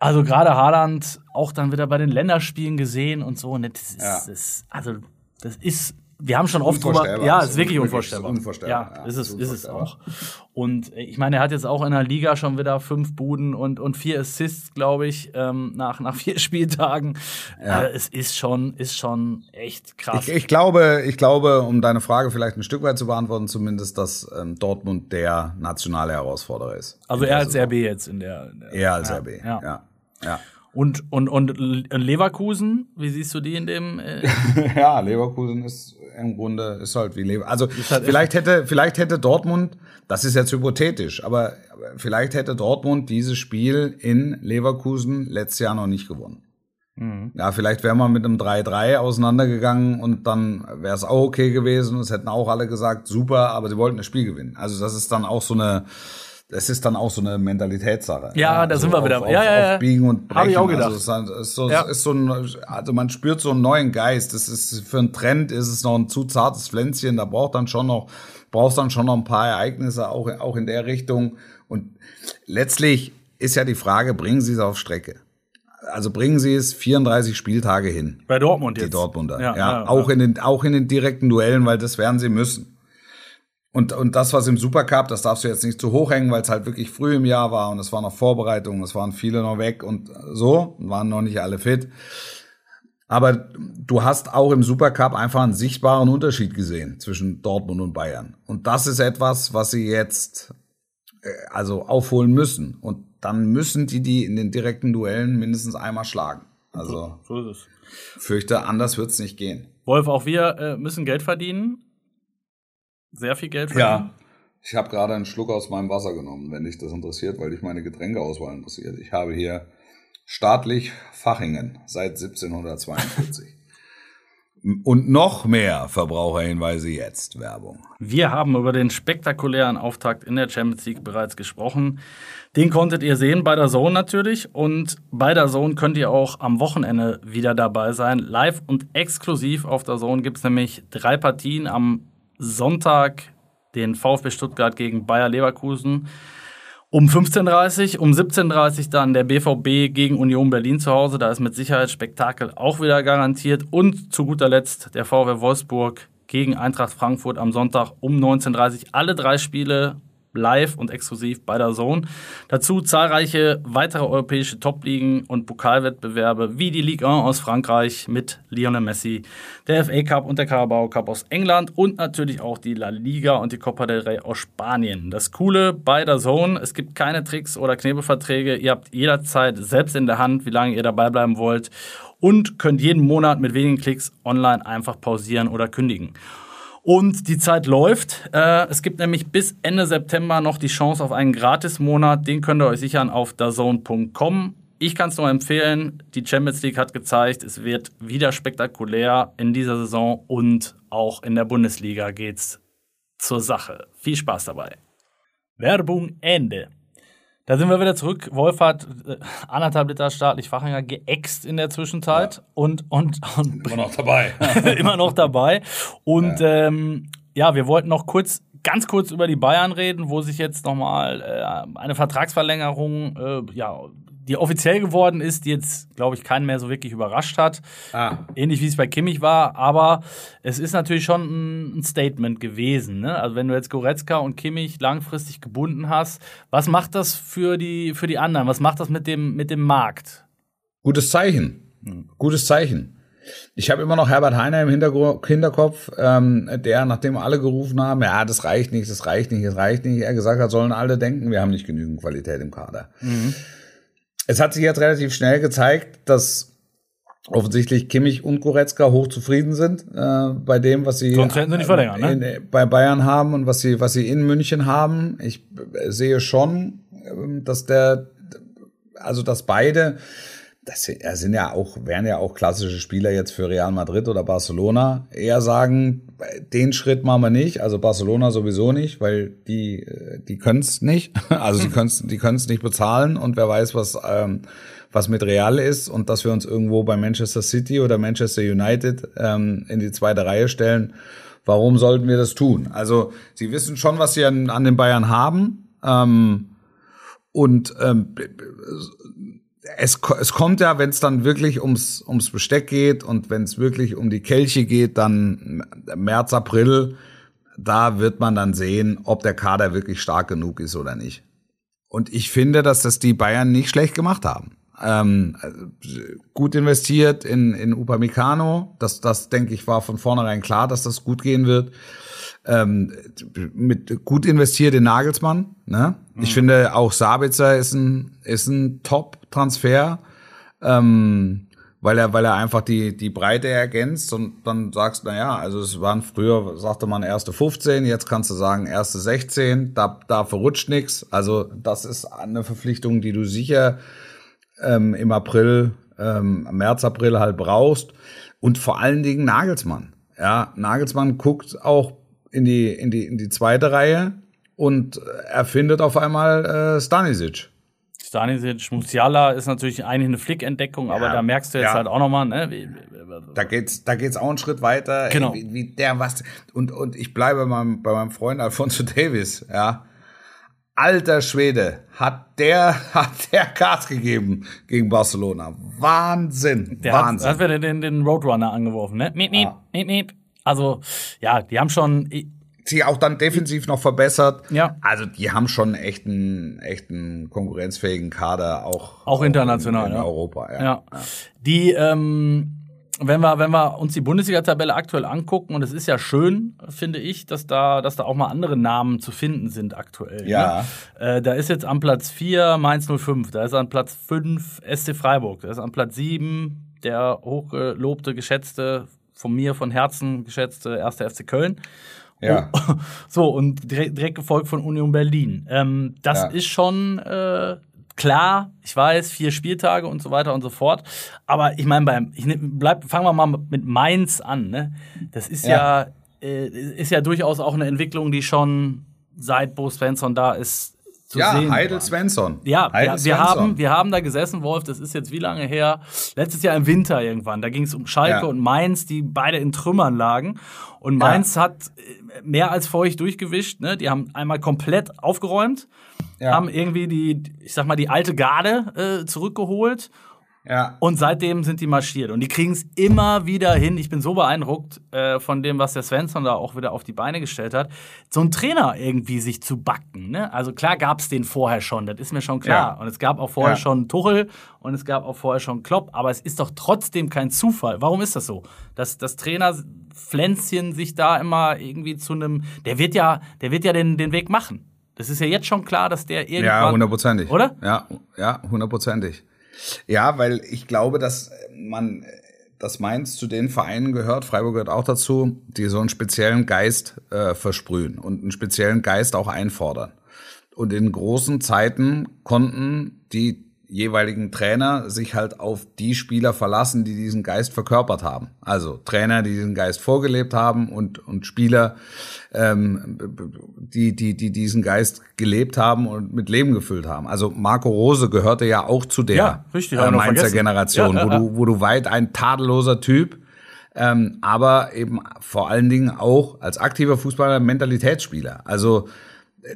Also gerade Haaland auch dann wieder bei den Länderspielen gesehen und so. Ne? Das ist, ja. das, also das ist wir haben schon oft drüber. Ja, es ist wirklich unvorstellbar. Unvorstellbar. Ja, ja, ist es, ist, es auch. Und äh, ich meine, er hat jetzt auch in der Liga schon wieder fünf Buden und, und vier Assists, glaube ich, ähm, nach, nach vier Spieltagen. Ja. Äh, es ist schon, ist schon echt krass. Ich, ich, glaube, ich glaube, um deine Frage vielleicht ein Stück weit zu beantworten, zumindest, dass ähm, Dortmund der nationale Herausforderer ist. Also er als RB jetzt in der. In der er als RB, ja. ja. Und, und, und Leverkusen, wie siehst du die in dem? Äh ja, Leverkusen ist im Grunde ist halt wie Leverkusen. Also halt vielleicht hätte, vielleicht hätte Dortmund, das ist jetzt hypothetisch, aber vielleicht hätte Dortmund dieses Spiel in Leverkusen letztes Jahr noch nicht gewonnen. Mhm. Ja, vielleicht wäre man mit einem 3-3 auseinandergegangen und dann wäre es auch okay gewesen. Es hätten auch alle gesagt, super, aber sie wollten das Spiel gewinnen. Also das ist dann auch so eine, es ist dann auch so eine Mentalitätssache. Ja, ja da also sind wir wieder. Auf, ja, ja, ja. Biegen und Brechen. Habe ich auch gedacht. Also ist, so, ja. ist so ein, also man spürt so einen neuen Geist. Das ist für einen Trend ist es noch ein zu zartes Pflänzchen. Da braucht dann schon noch brauchst dann schon noch ein paar Ereignisse auch auch in der Richtung. Und letztlich ist ja die Frage, bringen Sie es auf Strecke? Also bringen Sie es 34 Spieltage hin. Bei Dortmund jetzt. Die Dortmunder. Ja, ja, ja auch in den auch in den direkten Duellen, weil das werden sie müssen. Und, und das, was im Supercup, das darfst du jetzt nicht zu hoch hängen, weil es halt wirklich früh im Jahr war und es war noch Vorbereitung, es waren viele noch weg und so, waren noch nicht alle fit. Aber du hast auch im Supercup einfach einen sichtbaren Unterschied gesehen zwischen Dortmund und Bayern. Und das ist etwas, was sie jetzt äh, also aufholen müssen. Und dann müssen die die in den direkten Duellen mindestens einmal schlagen. Also so, so ist es. fürchte, anders wird's nicht gehen. Wolf, auch wir äh, müssen Geld verdienen sehr viel Geld verdienen? Ja. Ich habe gerade einen Schluck aus meinem Wasser genommen, wenn dich das interessiert, weil dich meine Getränkeauswahl interessiert. Ich habe hier staatlich Fachingen seit 1742. Und noch mehr Verbraucherhinweise jetzt. Werbung. Wir haben über den spektakulären Auftakt in der Champions League bereits gesprochen. Den konntet ihr sehen bei der Zone natürlich. Und bei der Zone könnt ihr auch am Wochenende wieder dabei sein. Live und exklusiv auf der Zone gibt es nämlich drei Partien am Sonntag den VfB Stuttgart gegen Bayer Leverkusen. Um 15.30 Uhr, um 17.30 Uhr dann der BVB gegen Union Berlin zu Hause. Da ist mit Sicherheit Spektakel auch wieder garantiert. Und zu guter Letzt der VfB Wolfsburg gegen Eintracht Frankfurt am Sonntag um 19.30 Uhr. Alle drei Spiele live und exklusiv bei der Zone. Dazu zahlreiche weitere europäische Top-Ligen und Pokalwettbewerbe wie die Ligue 1 aus Frankreich mit Lionel Messi, der FA Cup und der Carabao Cup aus England und natürlich auch die La Liga und die Copa del Rey aus Spanien. Das Coole bei der Zone, es gibt keine Tricks oder Knebelverträge. Ihr habt jederzeit selbst in der Hand, wie lange ihr dabei bleiben wollt und könnt jeden Monat mit wenigen Klicks online einfach pausieren oder kündigen. Und die Zeit läuft. Äh, es gibt nämlich bis Ende September noch die Chance auf einen Gratis-Monat. Den könnt ihr euch sichern auf dazone.com. Ich kann es nur empfehlen. Die Champions League hat gezeigt, es wird wieder spektakulär in dieser Saison und auch in der Bundesliga geht's zur Sache. Viel Spaß dabei. Werbung Ende. Da sind wir wieder zurück. Wolf hat äh, anderthalb Liter staatlich Fachinger geäxt in der Zwischenzeit ja. und, und, und immer noch dabei. immer noch dabei. Und ja. Ähm, ja, wir wollten noch kurz, ganz kurz über die Bayern reden, wo sich jetzt nochmal äh, eine Vertragsverlängerung äh, ja, die offiziell geworden ist, die jetzt, glaube ich, keinen mehr so wirklich überrascht hat. Ah. Ähnlich wie es bei Kimmich war, aber es ist natürlich schon ein Statement gewesen. Ne? Also wenn du jetzt Goretzka und Kimmich langfristig gebunden hast, was macht das für die, für die anderen? Was macht das mit dem, mit dem Markt? Gutes Zeichen. Hm. Gutes Zeichen. Ich habe immer noch Herbert Heiner im Hinterkopf, ähm, der, nachdem alle gerufen haben, ja, das reicht nicht, das reicht nicht, das reicht nicht, er gesagt hat, sollen alle denken, wir haben nicht genügend Qualität im Kader. Mhm es hat sich jetzt relativ schnell gezeigt, dass offensichtlich Kimmich und Goretzka hochzufrieden sind äh, bei dem, was sie, Sonst hätten sie nicht verlängern, in, ne? bei Bayern haben und was sie, was sie in München haben. Ich sehe schon, ähm, dass der, also dass beide das sind ja auch, wären ja auch klassische Spieler jetzt für Real Madrid oder Barcelona. Eher sagen, den Schritt machen wir nicht, also Barcelona sowieso nicht, weil die, die können es nicht. Also die können es die können's nicht bezahlen und wer weiß, was, ähm, was mit Real ist und dass wir uns irgendwo bei Manchester City oder Manchester United ähm, in die zweite Reihe stellen. Warum sollten wir das tun? Also sie wissen schon, was sie an, an den Bayern haben. Ähm, und ähm, es, es kommt ja, wenn es dann wirklich ums, ums Besteck geht und wenn es wirklich um die Kelche geht, dann März, April, da wird man dann sehen, ob der Kader wirklich stark genug ist oder nicht. Und ich finde, dass das die Bayern nicht schlecht gemacht haben. Ähm, gut investiert in, in Upamecano. Das, das denke ich war von vornherein klar, dass das gut gehen wird ähm, mit gut investiert in Nagelsmann. Ne? Mhm. Ich finde auch Sabitzer ist ein ist ein Top-Transfer, ähm, weil er weil er einfach die die Breite ergänzt und dann sagst na ja, also es waren früher sagte man erste 15, jetzt kannst du sagen erste 16, da da verrutscht nichts. Also das ist eine Verpflichtung, die du sicher ähm, im April, ähm, März April halt brauchst und vor allen Dingen Nagelsmann. Ja, Nagelsmann guckt auch in die, in die, in die zweite Reihe und er findet auf einmal äh, Stanisic. Stanisic, Musiala ist natürlich eigentlich eine Flick-Entdeckung, ja, aber da merkst du jetzt ja. halt auch nochmal, ne? Da geht's, da geht's auch einen Schritt weiter. Genau. Wie, wie der was, und, und ich bleibe bei meinem, bei meinem Freund Alfonso Davis, ja. Alter Schwede, hat der, hat der Gas gegeben gegen Barcelona. Wahnsinn, der Wahnsinn. Hat, hat wir den, den Roadrunner angeworfen, ne? Miep, miep, ah. miep, miep. Also, ja, die haben schon. Sie auch dann defensiv noch verbessert. Ja. Also, die haben schon echt einen, echt einen konkurrenzfähigen Kader, auch, auch international. In, in ja. Europa, ja. ja. Die, ähm, wenn wir, wenn wir uns die Bundesliga-Tabelle aktuell angucken, und es ist ja schön, finde ich, dass da, dass da auch mal andere Namen zu finden sind aktuell. Ja. Ne? Äh, da ist jetzt am Platz 4 Mainz 05, da ist an Platz 5 SC Freiburg, da ist an Platz 7 der hochgelobte, geschätzte von mir von Herzen geschätzte erste FC Köln. Ja. Oh, so, und direkt, direkt, gefolgt von Union Berlin. Ähm, das ja. ist schon äh, klar, ich weiß, vier Spieltage und so weiter und so fort. Aber ich meine, beim, ich bleib, fangen wir mal mit Mainz an. Ne? Das ist ja, ja äh, ist ja durchaus auch eine Entwicklung, die schon seit Bo Svensson da ist, zu ja, sehen. Heidel Svensson. Ja, Heidel wir, wir haben, wir haben da gesessen, Wolf, das ist jetzt wie lange her? Letztes Jahr im Winter irgendwann. Da ging es um Schalke ja. und Mainz, die beide in Trümmern lagen. Und Mainz ja. hat äh, mehr als feucht durchgewischt. Ne? Die haben einmal komplett aufgeräumt, ja. haben irgendwie die, ich sag mal, die alte Garde äh, zurückgeholt Ja. Und seitdem sind die marschiert. Und die kriegen es immer wieder hin. Ich bin so beeindruckt äh, von dem, was der Svensson da auch wieder auf die Beine gestellt hat. So ein Trainer irgendwie sich zu backen. Ne? Also klar gab es den vorher schon, das ist mir schon klar. Ja. Und es gab auch vorher ja. schon Tuchel und es gab auch vorher schon Klopp. Aber es ist doch trotzdem kein Zufall. Warum ist das so? Dass das Trainer Pflänzchen sich da immer irgendwie zu einem. Der wird ja, der wird ja den, den Weg machen. Das ist ja jetzt schon klar, dass der irgendwann. Ja, hundertprozentig. Oder? Ja, ja, hundertprozentig. Ja, weil ich glaube, dass man, dass Mainz zu den Vereinen gehört, Freiburg gehört auch dazu, die so einen speziellen Geist äh, versprühen und einen speziellen Geist auch einfordern. Und in großen Zeiten konnten die jeweiligen Trainer sich halt auf die Spieler verlassen, die diesen Geist verkörpert haben. Also Trainer, die diesen Geist vorgelebt haben und, und Spieler, ähm, die, die, die diesen Geist gelebt haben und mit Leben gefüllt haben. Also Marco Rose gehörte ja auch zu der ja, richtig, äh, Mainzer Generation, ja, ja, wo, du, wo du weit ein tadelloser Typ, ähm, aber eben vor allen Dingen auch als aktiver Fußballer Mentalitätsspieler. Also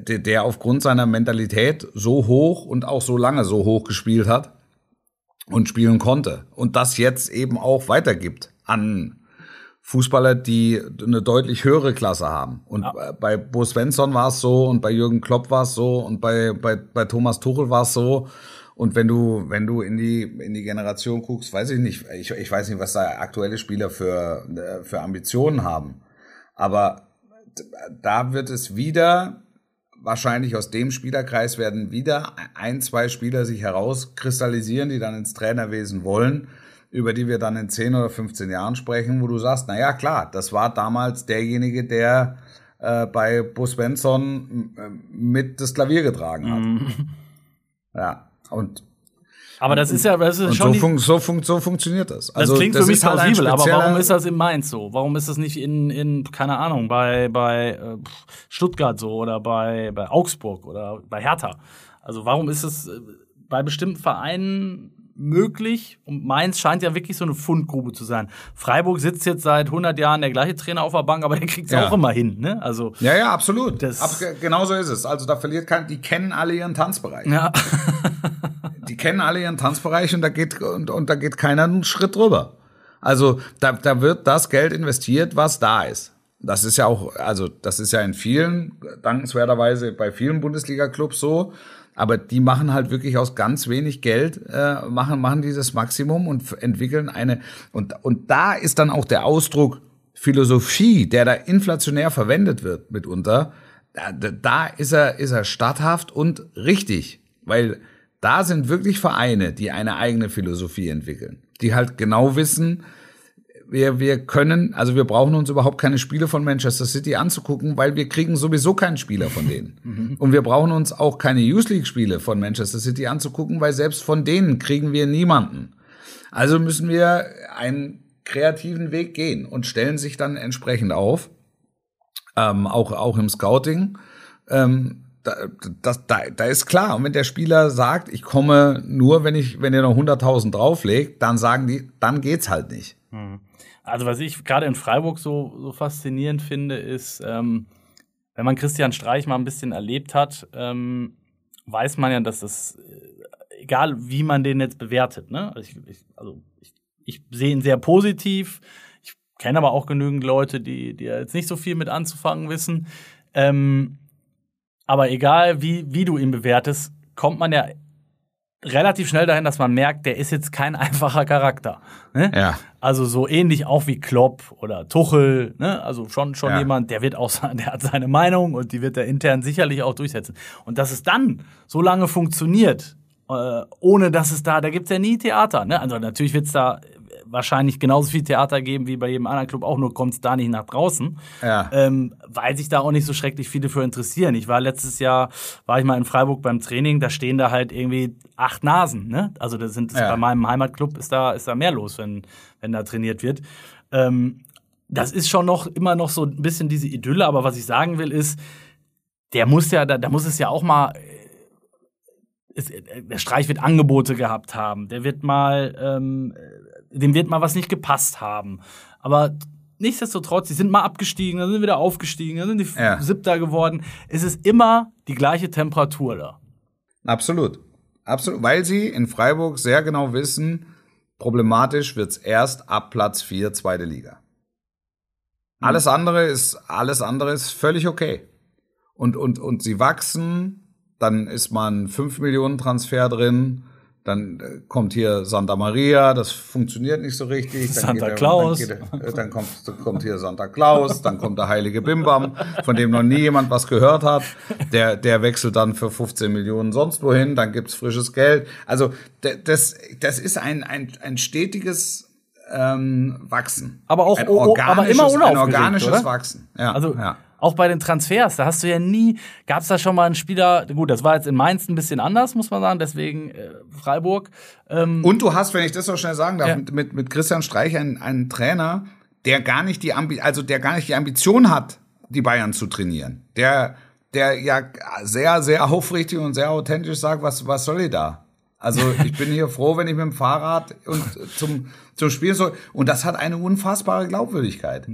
der aufgrund seiner Mentalität so hoch und auch so lange so hoch gespielt hat und spielen konnte und das jetzt eben auch weitergibt an Fußballer, die eine deutlich höhere Klasse haben. Und ja. bei Bo Svensson war es so und bei Jürgen Klopp war es so und bei, bei, bei Thomas Tuchel war es so. Und wenn du, wenn du in die, in die Generation guckst, weiß ich nicht, ich, ich weiß nicht, was da aktuelle Spieler für, für Ambitionen haben. Aber da wird es wieder wahrscheinlich aus dem Spielerkreis werden wieder ein, zwei Spieler sich herauskristallisieren, die dann ins Trainerwesen wollen, über die wir dann in 10 oder 15 Jahren sprechen, wo du sagst, na ja, klar, das war damals derjenige, der äh, bei Bo Svensson äh, mit das Klavier getragen hat. Mhm. Ja, und aber das ist ja, das ist schon. So, fun so, fun so, funktioniert das. Also, das klingt das für mich halt plausibel, halt aber warum ist das in Mainz so? Warum ist das nicht in, in keine Ahnung, bei, bei äh, Stuttgart so oder bei, bei Augsburg oder bei Hertha? Also warum ist es äh, bei bestimmten Vereinen möglich und Mainz scheint ja wirklich so eine Fundgrube zu sein. Freiburg sitzt jetzt seit 100 Jahren der gleiche Trainer auf der Bank, aber der kriegt es ja. auch immer hin. Ne? Also ja, ja, absolut. Das Ab, genau so ist es. Also da verliert kein, die kennen alle ihren Tanzbereich. Ja. die kennen alle ihren Tanzbereich und da geht und, und da geht keiner einen Schritt drüber. Also da, da wird das Geld investiert, was da ist. Das ist ja auch, also das ist ja in vielen, dankenswerterweise bei vielen Bundesliga-Clubs so. Aber die machen halt wirklich aus ganz wenig Geld, äh, machen, machen dieses Maximum und entwickeln eine, und, und da ist dann auch der Ausdruck Philosophie, der da inflationär verwendet wird mitunter, da, da ist er, ist er statthaft und richtig. Weil da sind wirklich Vereine, die eine eigene Philosophie entwickeln, die halt genau wissen, wir, wir können, also wir brauchen uns überhaupt keine Spiele von Manchester City anzugucken, weil wir kriegen sowieso keinen Spieler von denen. Mhm. Und wir brauchen uns auch keine Youth League Spiele von Manchester City anzugucken, weil selbst von denen kriegen wir niemanden. Also müssen wir einen kreativen Weg gehen und stellen sich dann entsprechend auf, ähm, auch, auch im Scouting. Ähm, da, das, da, da ist klar. Und wenn der Spieler sagt, ich komme nur, wenn ich, wenn ihr noch 100.000 drauflegt, dann sagen die, dann geht's halt nicht. Mhm. Also was ich gerade in Freiburg so, so faszinierend finde, ist, ähm, wenn man Christian Streich mal ein bisschen erlebt hat, ähm, weiß man ja, dass das, äh, egal wie man den jetzt bewertet, ne? Also ich, ich, also ich, ich sehe ihn sehr positiv. Ich kenne aber auch genügend Leute, die, die jetzt nicht so viel mit anzufangen wissen. Ähm, aber egal, wie, wie du ihn bewertest, kommt man ja relativ schnell dahin, dass man merkt, der ist jetzt kein einfacher Charakter. Ne? Ja. Also so ähnlich auch wie Klopp oder Tuchel. Ne? Also schon schon ja. jemand, der wird auch, der hat seine Meinung und die wird er intern sicherlich auch durchsetzen. Und dass es dann so lange funktioniert, äh, ohne dass es da, da gibt's ja nie Theater. Ne? Also natürlich wird's da wahrscheinlich genauso viel Theater geben wie bei jedem anderen Club, auch nur kommt es da nicht nach draußen. Ja. Ähm, weil sich da auch nicht so schrecklich viele für interessieren. Ich war letztes Jahr, war ich mal in Freiburg beim Training, da stehen da halt irgendwie acht Nasen. Ne? Also da sind ja. bei meinem Heimatclub ist da, ist da mehr los, wenn, wenn da trainiert wird. Ähm, das ist schon noch immer noch so ein bisschen diese Idylle, aber was ich sagen will, ist, der muss ja, da, da muss es ja auch mal ist, der Streich wird Angebote gehabt haben, der wird mal ähm, dem wird mal was nicht gepasst haben. Aber nichtsdestotrotz, sie sind mal abgestiegen, dann sind wieder aufgestiegen, dann sind die ja. Siebter geworden. Es ist immer die gleiche Temperatur da. Absolut. Absolut. Weil sie in Freiburg sehr genau wissen, Problematisch wird's erst ab Platz 4, zweite Liga. Alles andere ist, alles andere ist völlig okay. Und, und, und sie wachsen, dann ist man 5 Millionen Transfer drin, dann äh, kommt hier Santa Maria, das funktioniert nicht so richtig. Dann Santa der- Claus. Dann, der- dann kommt, kommt hier Santa Claus, dann kommt der heilige Bimbam, von dem noch nie jemand was gehört hat. Der, der wechselt dann für 15 Millionen sonst wohin, dann gibt's frisches Geld. Also das, das ist ein, ein, ein stetiges ähm, Wachsen. Aber auch- ein oh, aber immer organisches- Ein organisches oder? Wachsen. Ja, Also ja. Auch bei den Transfers, da hast du ja nie, gab es da schon mal einen Spieler, gut, das war jetzt in Mainz ein bisschen anders, muss man sagen, deswegen äh, Freiburg. Ähm, Und du hast, wenn ich das so schnell sagen darf, Ja. mit, mit, Christian Streich einen, einen Trainer, der gar nicht die Ambi also der gar nicht die Ambition hat, die Bayern zu trainieren. Der, der ja sehr, sehr aufrichtig und sehr authentisch sagt, was, was soll ich da? Also ich bin hier froh, wenn ich mit dem Fahrrad und zum, zum Spiel soll. Und das hat eine unfassbare Glaubwürdigkeit.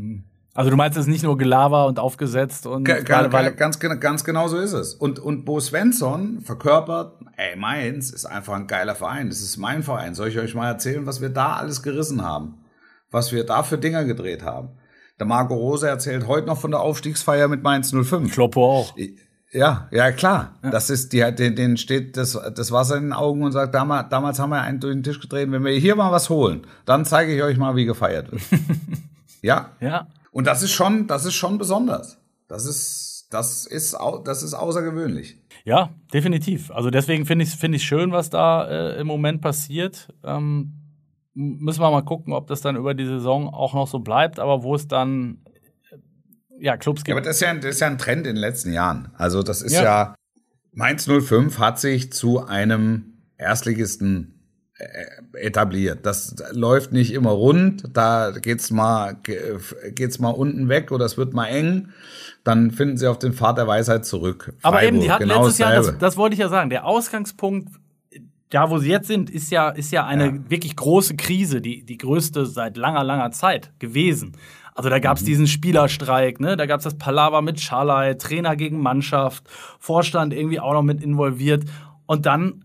Also du meinst es ist nicht nur Gelaber und aufgesetzt und weil, ganz, ganz genau so ist es. Und, und Bo Svensson verkörpert, ey, Mainz ist einfach ein geiler Verein. Das ist mein Verein. Soll ich euch mal erzählen, was wir da alles gerissen haben? Was wir da für Dinger gedreht haben? Der Marco Rose erzählt heute noch von der Aufstiegsfeier mit Mainz 05. Kloppo auch. Ja, ja, klar. Das ist, die, den, denen steht das, das Wasser in den Augen und sagt, damals, damals haben wir einen durch den Tisch gedreht. Wenn wir hier mal was holen, dann zeige ich euch mal, wie gefeiert wird. ja. Ja. Und das ist schon, das ist schon besonders. Das ist, das ist, das ist außergewöhnlich. Ja, definitiv. Also deswegen finde ich es find ich schön, was da äh, im Moment passiert. Ähm, müssen wir mal gucken, ob das dann über die Saison auch noch so bleibt, aber wo es dann äh, ja, Clubs Ja, gibt. aber das ist ja, das ist ja ein Trend in den letzten Jahren. Also das ist Ja. ja, Mainz 05 hat sich zu einem Erstligisten etabliert. Das läuft nicht immer rund. Da geht's mal, ge- geht's mal unten weg oder es wird mal eng. Dann finden sie auf den Pfad der Weisheit zurück. Aber eben, die Freiburg, hatten genau letztes Jahr, das, dasselbe. das wollte ich ja sagen, der Ausgangspunkt, da wo sie jetzt sind, ist ja, ist ja eine wirklich große Krise, die, die größte seit langer, langer Zeit gewesen. Also da Mhm. gab es diesen Spielerstreik, ne? da gab es das Palaver mit Schalay, Trainer gegen Mannschaft, Vorstand irgendwie auch noch mit involviert. Und dann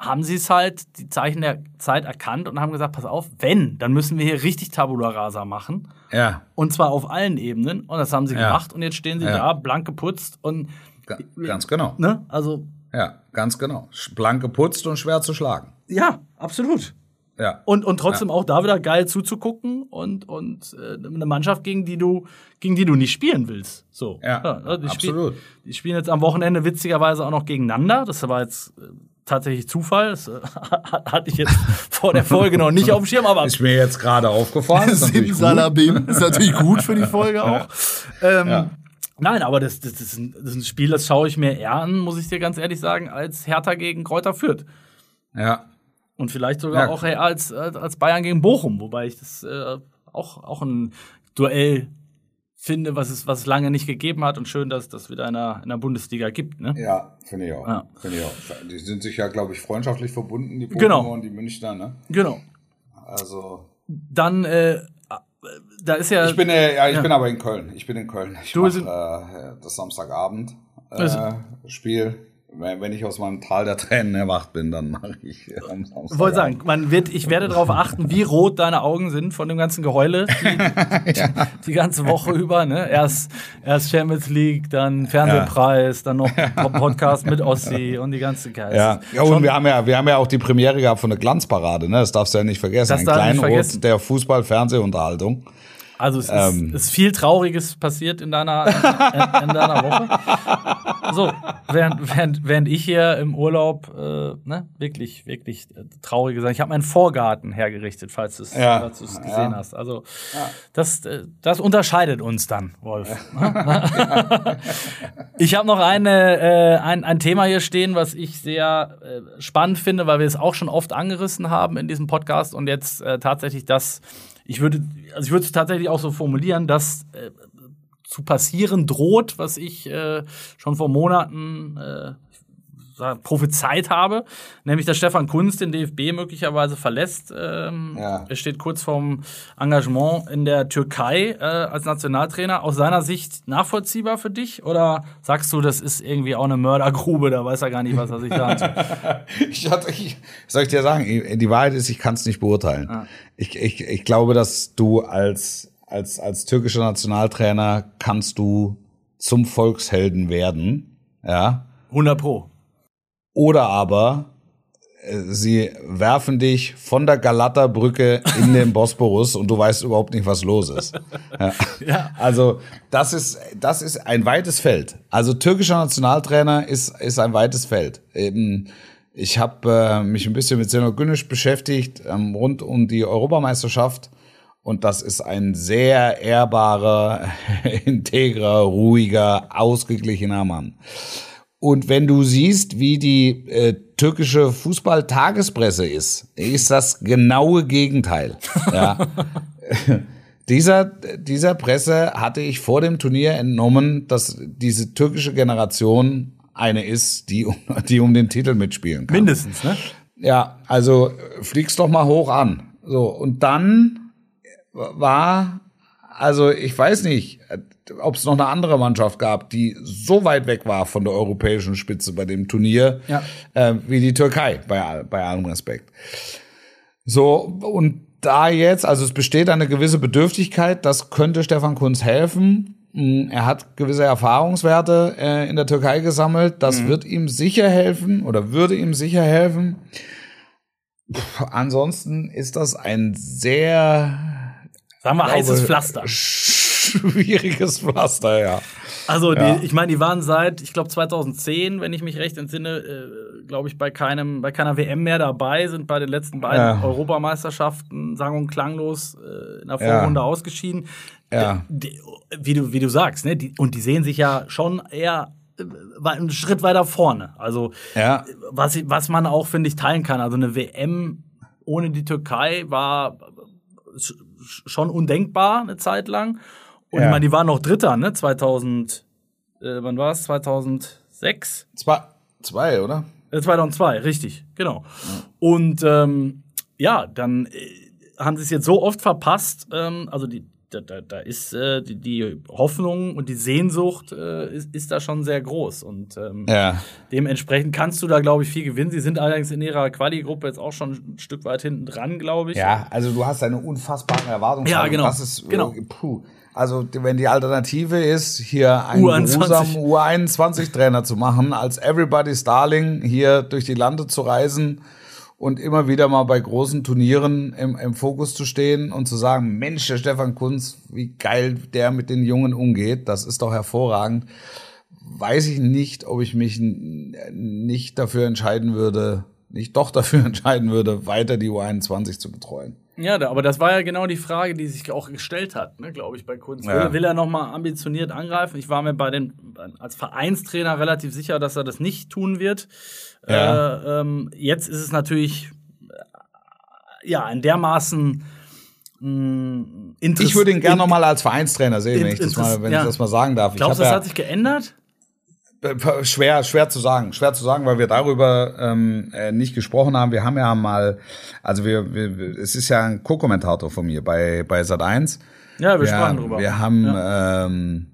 haben sie es halt, die Zeichen der Zeit erkannt und haben gesagt, pass auf, wenn, dann müssen wir hier richtig Tabula Rasa machen. ja, Und zwar auf allen Ebenen. Und das haben sie Ja. gemacht. Und jetzt stehen sie Ja. da, blank geputzt und ga- ganz genau. Ne? Also, Ja, ganz genau. Blank geputzt und schwer zu schlagen. ja, absolut. Ja. Und, und trotzdem auch da wieder geil zuzugucken und, und äh, eine Mannschaft, gegen die du, gegen die du nicht spielen willst. So. Ja, die absolut. Spiel, die spielen jetzt am Wochenende witzigerweise auch noch gegeneinander. Das war jetzt äh, tatsächlich Zufall. Das äh, hatte ich jetzt vor der Folge noch nicht auf dem Schirm, aber Ist mir jetzt gerade aufgefallen. Simsalabim. Ist natürlich gut für die Folge auch. Ähm, Ja. Nein, aber das, das, ist ein, das ist ein Spiel, das schaue ich mir eher an, muss ich dir ganz ehrlich sagen, als Hertha gegen Kräuter Fürth. Ja. Und vielleicht sogar Ja. auch als, als als Bayern gegen Bochum, wobei ich das äh, auch, auch ein Duell finde, was es, was es lange nicht gegeben hat und schön, dass es das wieder in der, in der Bundesliga gibt. Ne? Ja, finde ich auch. Ja. Finde ich auch. Die sind sich ja, glaube ich, freundschaftlich verbunden, die Bochumer Genau. und die Münchner, ne? Genau. Also. Dann, äh, da ist ja. Ich bin, äh, ja, ich bin aber in Köln. Ich bin in Köln. Ich Du äh, das Samstagabend äh, Also- Spiel. Wenn, ich aus meinem Tal der Tränen erwacht bin, dann mache ich am. Ich wollte sagen, man wird, ich werde darauf achten, wie rot deine Augen sind von dem ganzen Geheule die, die, die ganze Woche über. Ne? Erst, erst Champions League, dann Fernsehpreis, dann noch Podcast mit Ossi und die ganze Geist. Ja, ja und wir haben ja, wir haben ja auch die Premiere gehabt von der Glanzparade, ne? Das darfst du ja nicht vergessen. Das Ein Kleinod der Fußball-Fernsehunterhaltung. Also es ist, Ähm. ist viel Trauriges passiert in deiner, in, in deiner Woche. So, während, während, während ich hier im Urlaub äh, ne, wirklich, wirklich äh, traurige Sachen. Ich habe meinen Vorgarten hergerichtet, falls du es Ja. gesehen hast. Also das, äh, das unterscheidet uns dann, Wolf. ich habe noch eine, äh, ein, ein Thema hier stehen, was ich sehr äh, spannend finde, weil wir es auch schon oft angerissen haben in diesem Podcast und jetzt äh, tatsächlich das, ich würde, also ich würde es tatsächlich auch so formulieren, dass äh, zu passieren droht, was ich äh, schon vor Monaten äh, prophezeit habe, nämlich dass Stefan Kunz den DFB möglicherweise verlässt. Ähm, ja. Er steht kurz vorm Engagement in der Türkei äh, als Nationaltrainer. Aus seiner Sicht nachvollziehbar für dich? Oder sagst du, das ist irgendwie auch eine Mördergrube, da weiß er gar nicht, was er sich da ich, hatte, ich Soll ich dir sagen, die Wahrheit ist, ich kann es nicht beurteilen. Ah. Ich, ich, ich glaube, dass du als, als, als türkischer Nationaltrainer kannst du zum Volkshelden werden. Ja. 100 Pro. Oder aber äh, sie werfen dich von der Galata-Brücke in den Bosporus und du weißt überhaupt nicht, was los ist. Ja. ja. Also das ist das ist ein weites Feld. Also türkischer Nationaltrainer ist ist ein weites Feld. Eben, ich habe äh, mich ein bisschen mit Senor Günisch beschäftigt ähm, rund um die Europameisterschaft und das ist ein sehr ehrbarer, integrer, ruhiger, ausgeglichener Mann. Und wenn du siehst, wie die äh, türkische Fußball-Tagespresse ist, ist das genaue Gegenteil. Ja. dieser, dieser Presse hatte ich vor dem Turnier entnommen, dass diese türkische Generation eine ist, die, die um den Titel mitspielen kann. Mindestens, ne? Ja, also fliegst doch mal hoch an. So, und dann war, also ich weiß nicht, ob es noch eine andere Mannschaft gab, die so weit weg war von der europäischen Spitze bei dem Turnier, ja. äh, wie die Türkei, bei, bei allem Respekt. So, und da jetzt, also es besteht eine gewisse Bedürftigkeit, das könnte Stefan Kunz helfen. Hm, er hat gewisse Erfahrungswerte äh, in der Türkei gesammelt. Das mhm. wird ihm sicher helfen oder würde ihm sicher helfen. Puh, ansonsten ist das ein sehr, sagen wir, heißes Pflaster schwieriges Pflaster, ja. Also, die, ja. ich meine, die waren seit, ich glaube, 2010, wenn ich mich recht entsinne, äh, glaube ich, bei keinem, bei keiner WM mehr dabei, sind bei den letzten beiden ja. Europameisterschaften sang- und klanglos äh, in der Vorrunde ja. ausgeschieden. Ja. Die, wie du, wie du sagst, ne? Die, und die sehen sich ja schon eher äh, einen Schritt weiter vorne. Also, ja. was, was man auch, finde ich, teilen kann. Also, eine WM ohne die Türkei war schon undenkbar eine Zeit lang. Und ja. ich meine, die waren noch Dritter, ne? 2000, äh, wann war es? 2006? Zwei, zwei oder? Äh, 2002, richtig, genau. Ja. Und ähm, ja, dann äh, haben sie es jetzt so oft verpasst. Ähm, also die, da, da, da ist äh, die, die Hoffnung und die Sehnsucht äh, ist, ist da schon sehr groß. Und ähm, ja. dementsprechend kannst du da, glaube ich, viel gewinnen. Sie sind allerdings in ihrer Quali-Gruppe jetzt auch schon ein Stück weit hinten dran, glaube ich. Ja, also du hast eine unfassbare Erwartung. Ja, genau. Das ist, genau. Puh. Also wenn die Alternative ist, hier einen U21. U21-Trainer zu machen, als Everybody's Darling hier durch die Lande zu reisen und immer wieder mal bei großen Turnieren im, im Fokus zu stehen und zu sagen, Mensch, der Stefan Kunz, wie geil der mit den Jungen umgeht, das ist doch hervorragend. Weiß ich nicht, ob ich mich nicht dafür entscheiden würde, nicht doch dafür entscheiden würde, weiter die U21 zu betreuen. Ja, aber das war ja genau die Frage, die sich auch gestellt hat, ne, glaube ich, bei Kunz. Ja. Will, will, er nochmal ambitioniert angreifen? Ich war mir bei den, als Vereinstrainer relativ sicher, dass er das nicht tun wird. Ja. Äh, ähm, jetzt ist es natürlich, äh, ja, in dermaßen mm, ich würde ihn gerne nochmal als Vereinstrainer sehen, wenn, ich das, mal, wenn ja. ich das mal sagen darf. Glaubst du, das hat sich geändert? Schwer, schwer zu sagen, schwer zu sagen, weil wir darüber ähm, äh, nicht gesprochen haben. Wir haben ja mal, also wir, wir es ist ja ein Co-Kommentator von mir bei bei Sat 1. Ja, wir, wir sprachen drüber. Wir haben ja. ähm,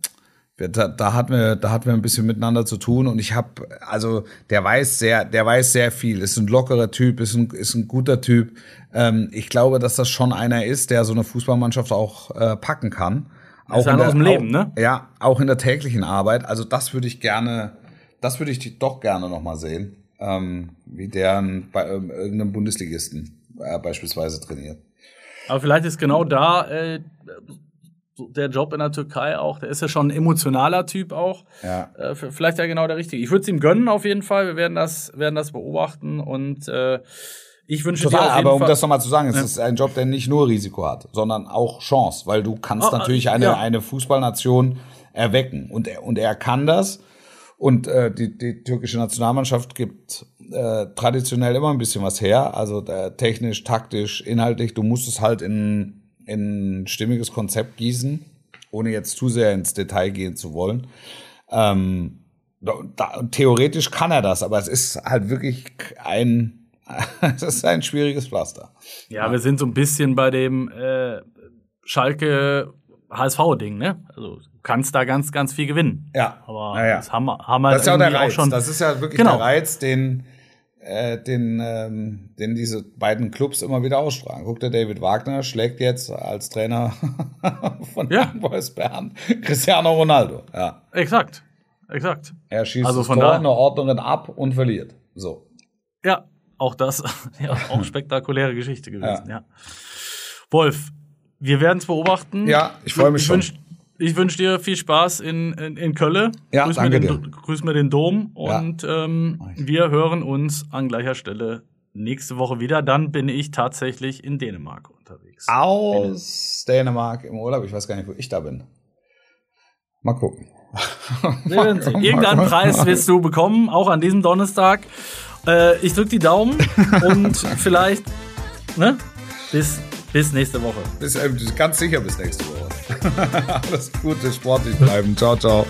wir, da, da hatten wir da hatten wir ein bisschen miteinander zu tun und ich habe also der weiß sehr der weiß sehr viel ist ein lockerer Typ ist ein ist ein guter Typ ähm, ich glaube dass das schon einer ist der so eine Fußballmannschaft auch äh, packen kann auch ist in der, aus dem Leben, ne? Ja, auch in der täglichen Arbeit. Also das würde ich gerne, das würde ich doch gerne noch mal sehen, ähm, wie der bei ähm, irgendeinem Bundesligisten äh, beispielsweise trainiert. Aber vielleicht ist genau da äh, der Job in der Türkei auch, der ist ja schon ein emotionaler Typ auch. Ja. Äh, vielleicht ja genau der richtige. Ich würde es ihm gönnen auf jeden Fall. Wir werden das, werden das beobachten und äh, ich wünsche Total, dir auf jeden aber um Fall das nochmal zu sagen, es ja. ist ein Job, der nicht nur Risiko hat, sondern auch Chance, weil du kannst oh, natürlich eine, ja. eine Fußballnation erwecken. Und er, und er kann das. Und äh, die, die türkische Nationalmannschaft gibt äh, traditionell immer ein bisschen was her. Also äh, technisch, taktisch, inhaltlich. Du musst es halt in, in ein stimmiges Konzept gießen, ohne jetzt zu sehr ins Detail gehen zu wollen. Ähm, da, theoretisch kann er das, aber es ist halt wirklich ein, es ist ein schwieriges Pflaster. Ja, wir sind so ein bisschen bei dem äh, Schalke HSV-Ding, ne? Also du kannst da ganz, ganz viel gewinnen. Ja. Aber ja, ja. das haben wir, haben wir das ist ja auch der Reiz. Schon das ist ja wirklich genau. der Reiz, den, äh, den, ähm, den diese beiden Clubs immer wieder ausstrahlen. Guck dir David Wagner schlägt jetzt als Trainer von ja. Boys Bern Cristiano Ronaldo. Ja. Exakt. Exakt. Er schießt also von da eine Ordnungen ab und verliert. So. Ja, auch das, ja, auch spektakuläre Geschichte gewesen, ja. ja. Wolf, wir werden es beobachten. Ja, ich freue mich ich schon. Wünsch, ich wünsche dir viel Spaß in, in, in Köln. Ja, grüß, danke mir den, dir. grüß mir den Dom und ja. ähm, wir hören uns an gleicher Stelle nächste Woche wieder. Dann bin ich tatsächlich in Dänemark unterwegs. Aus Dänemark im Urlaub. Ich weiß gar nicht, wo ich da bin. Mal gucken. Irgendeinen Preis wirst du bekommen, auch an diesem Donnerstag. Äh, ich drücke die Daumen und vielleicht ne, bis, bis nächste Woche. Bis, äh, ganz sicher bis nächste Woche. Alles Gute, sportlich bleiben. Ciao, ciao.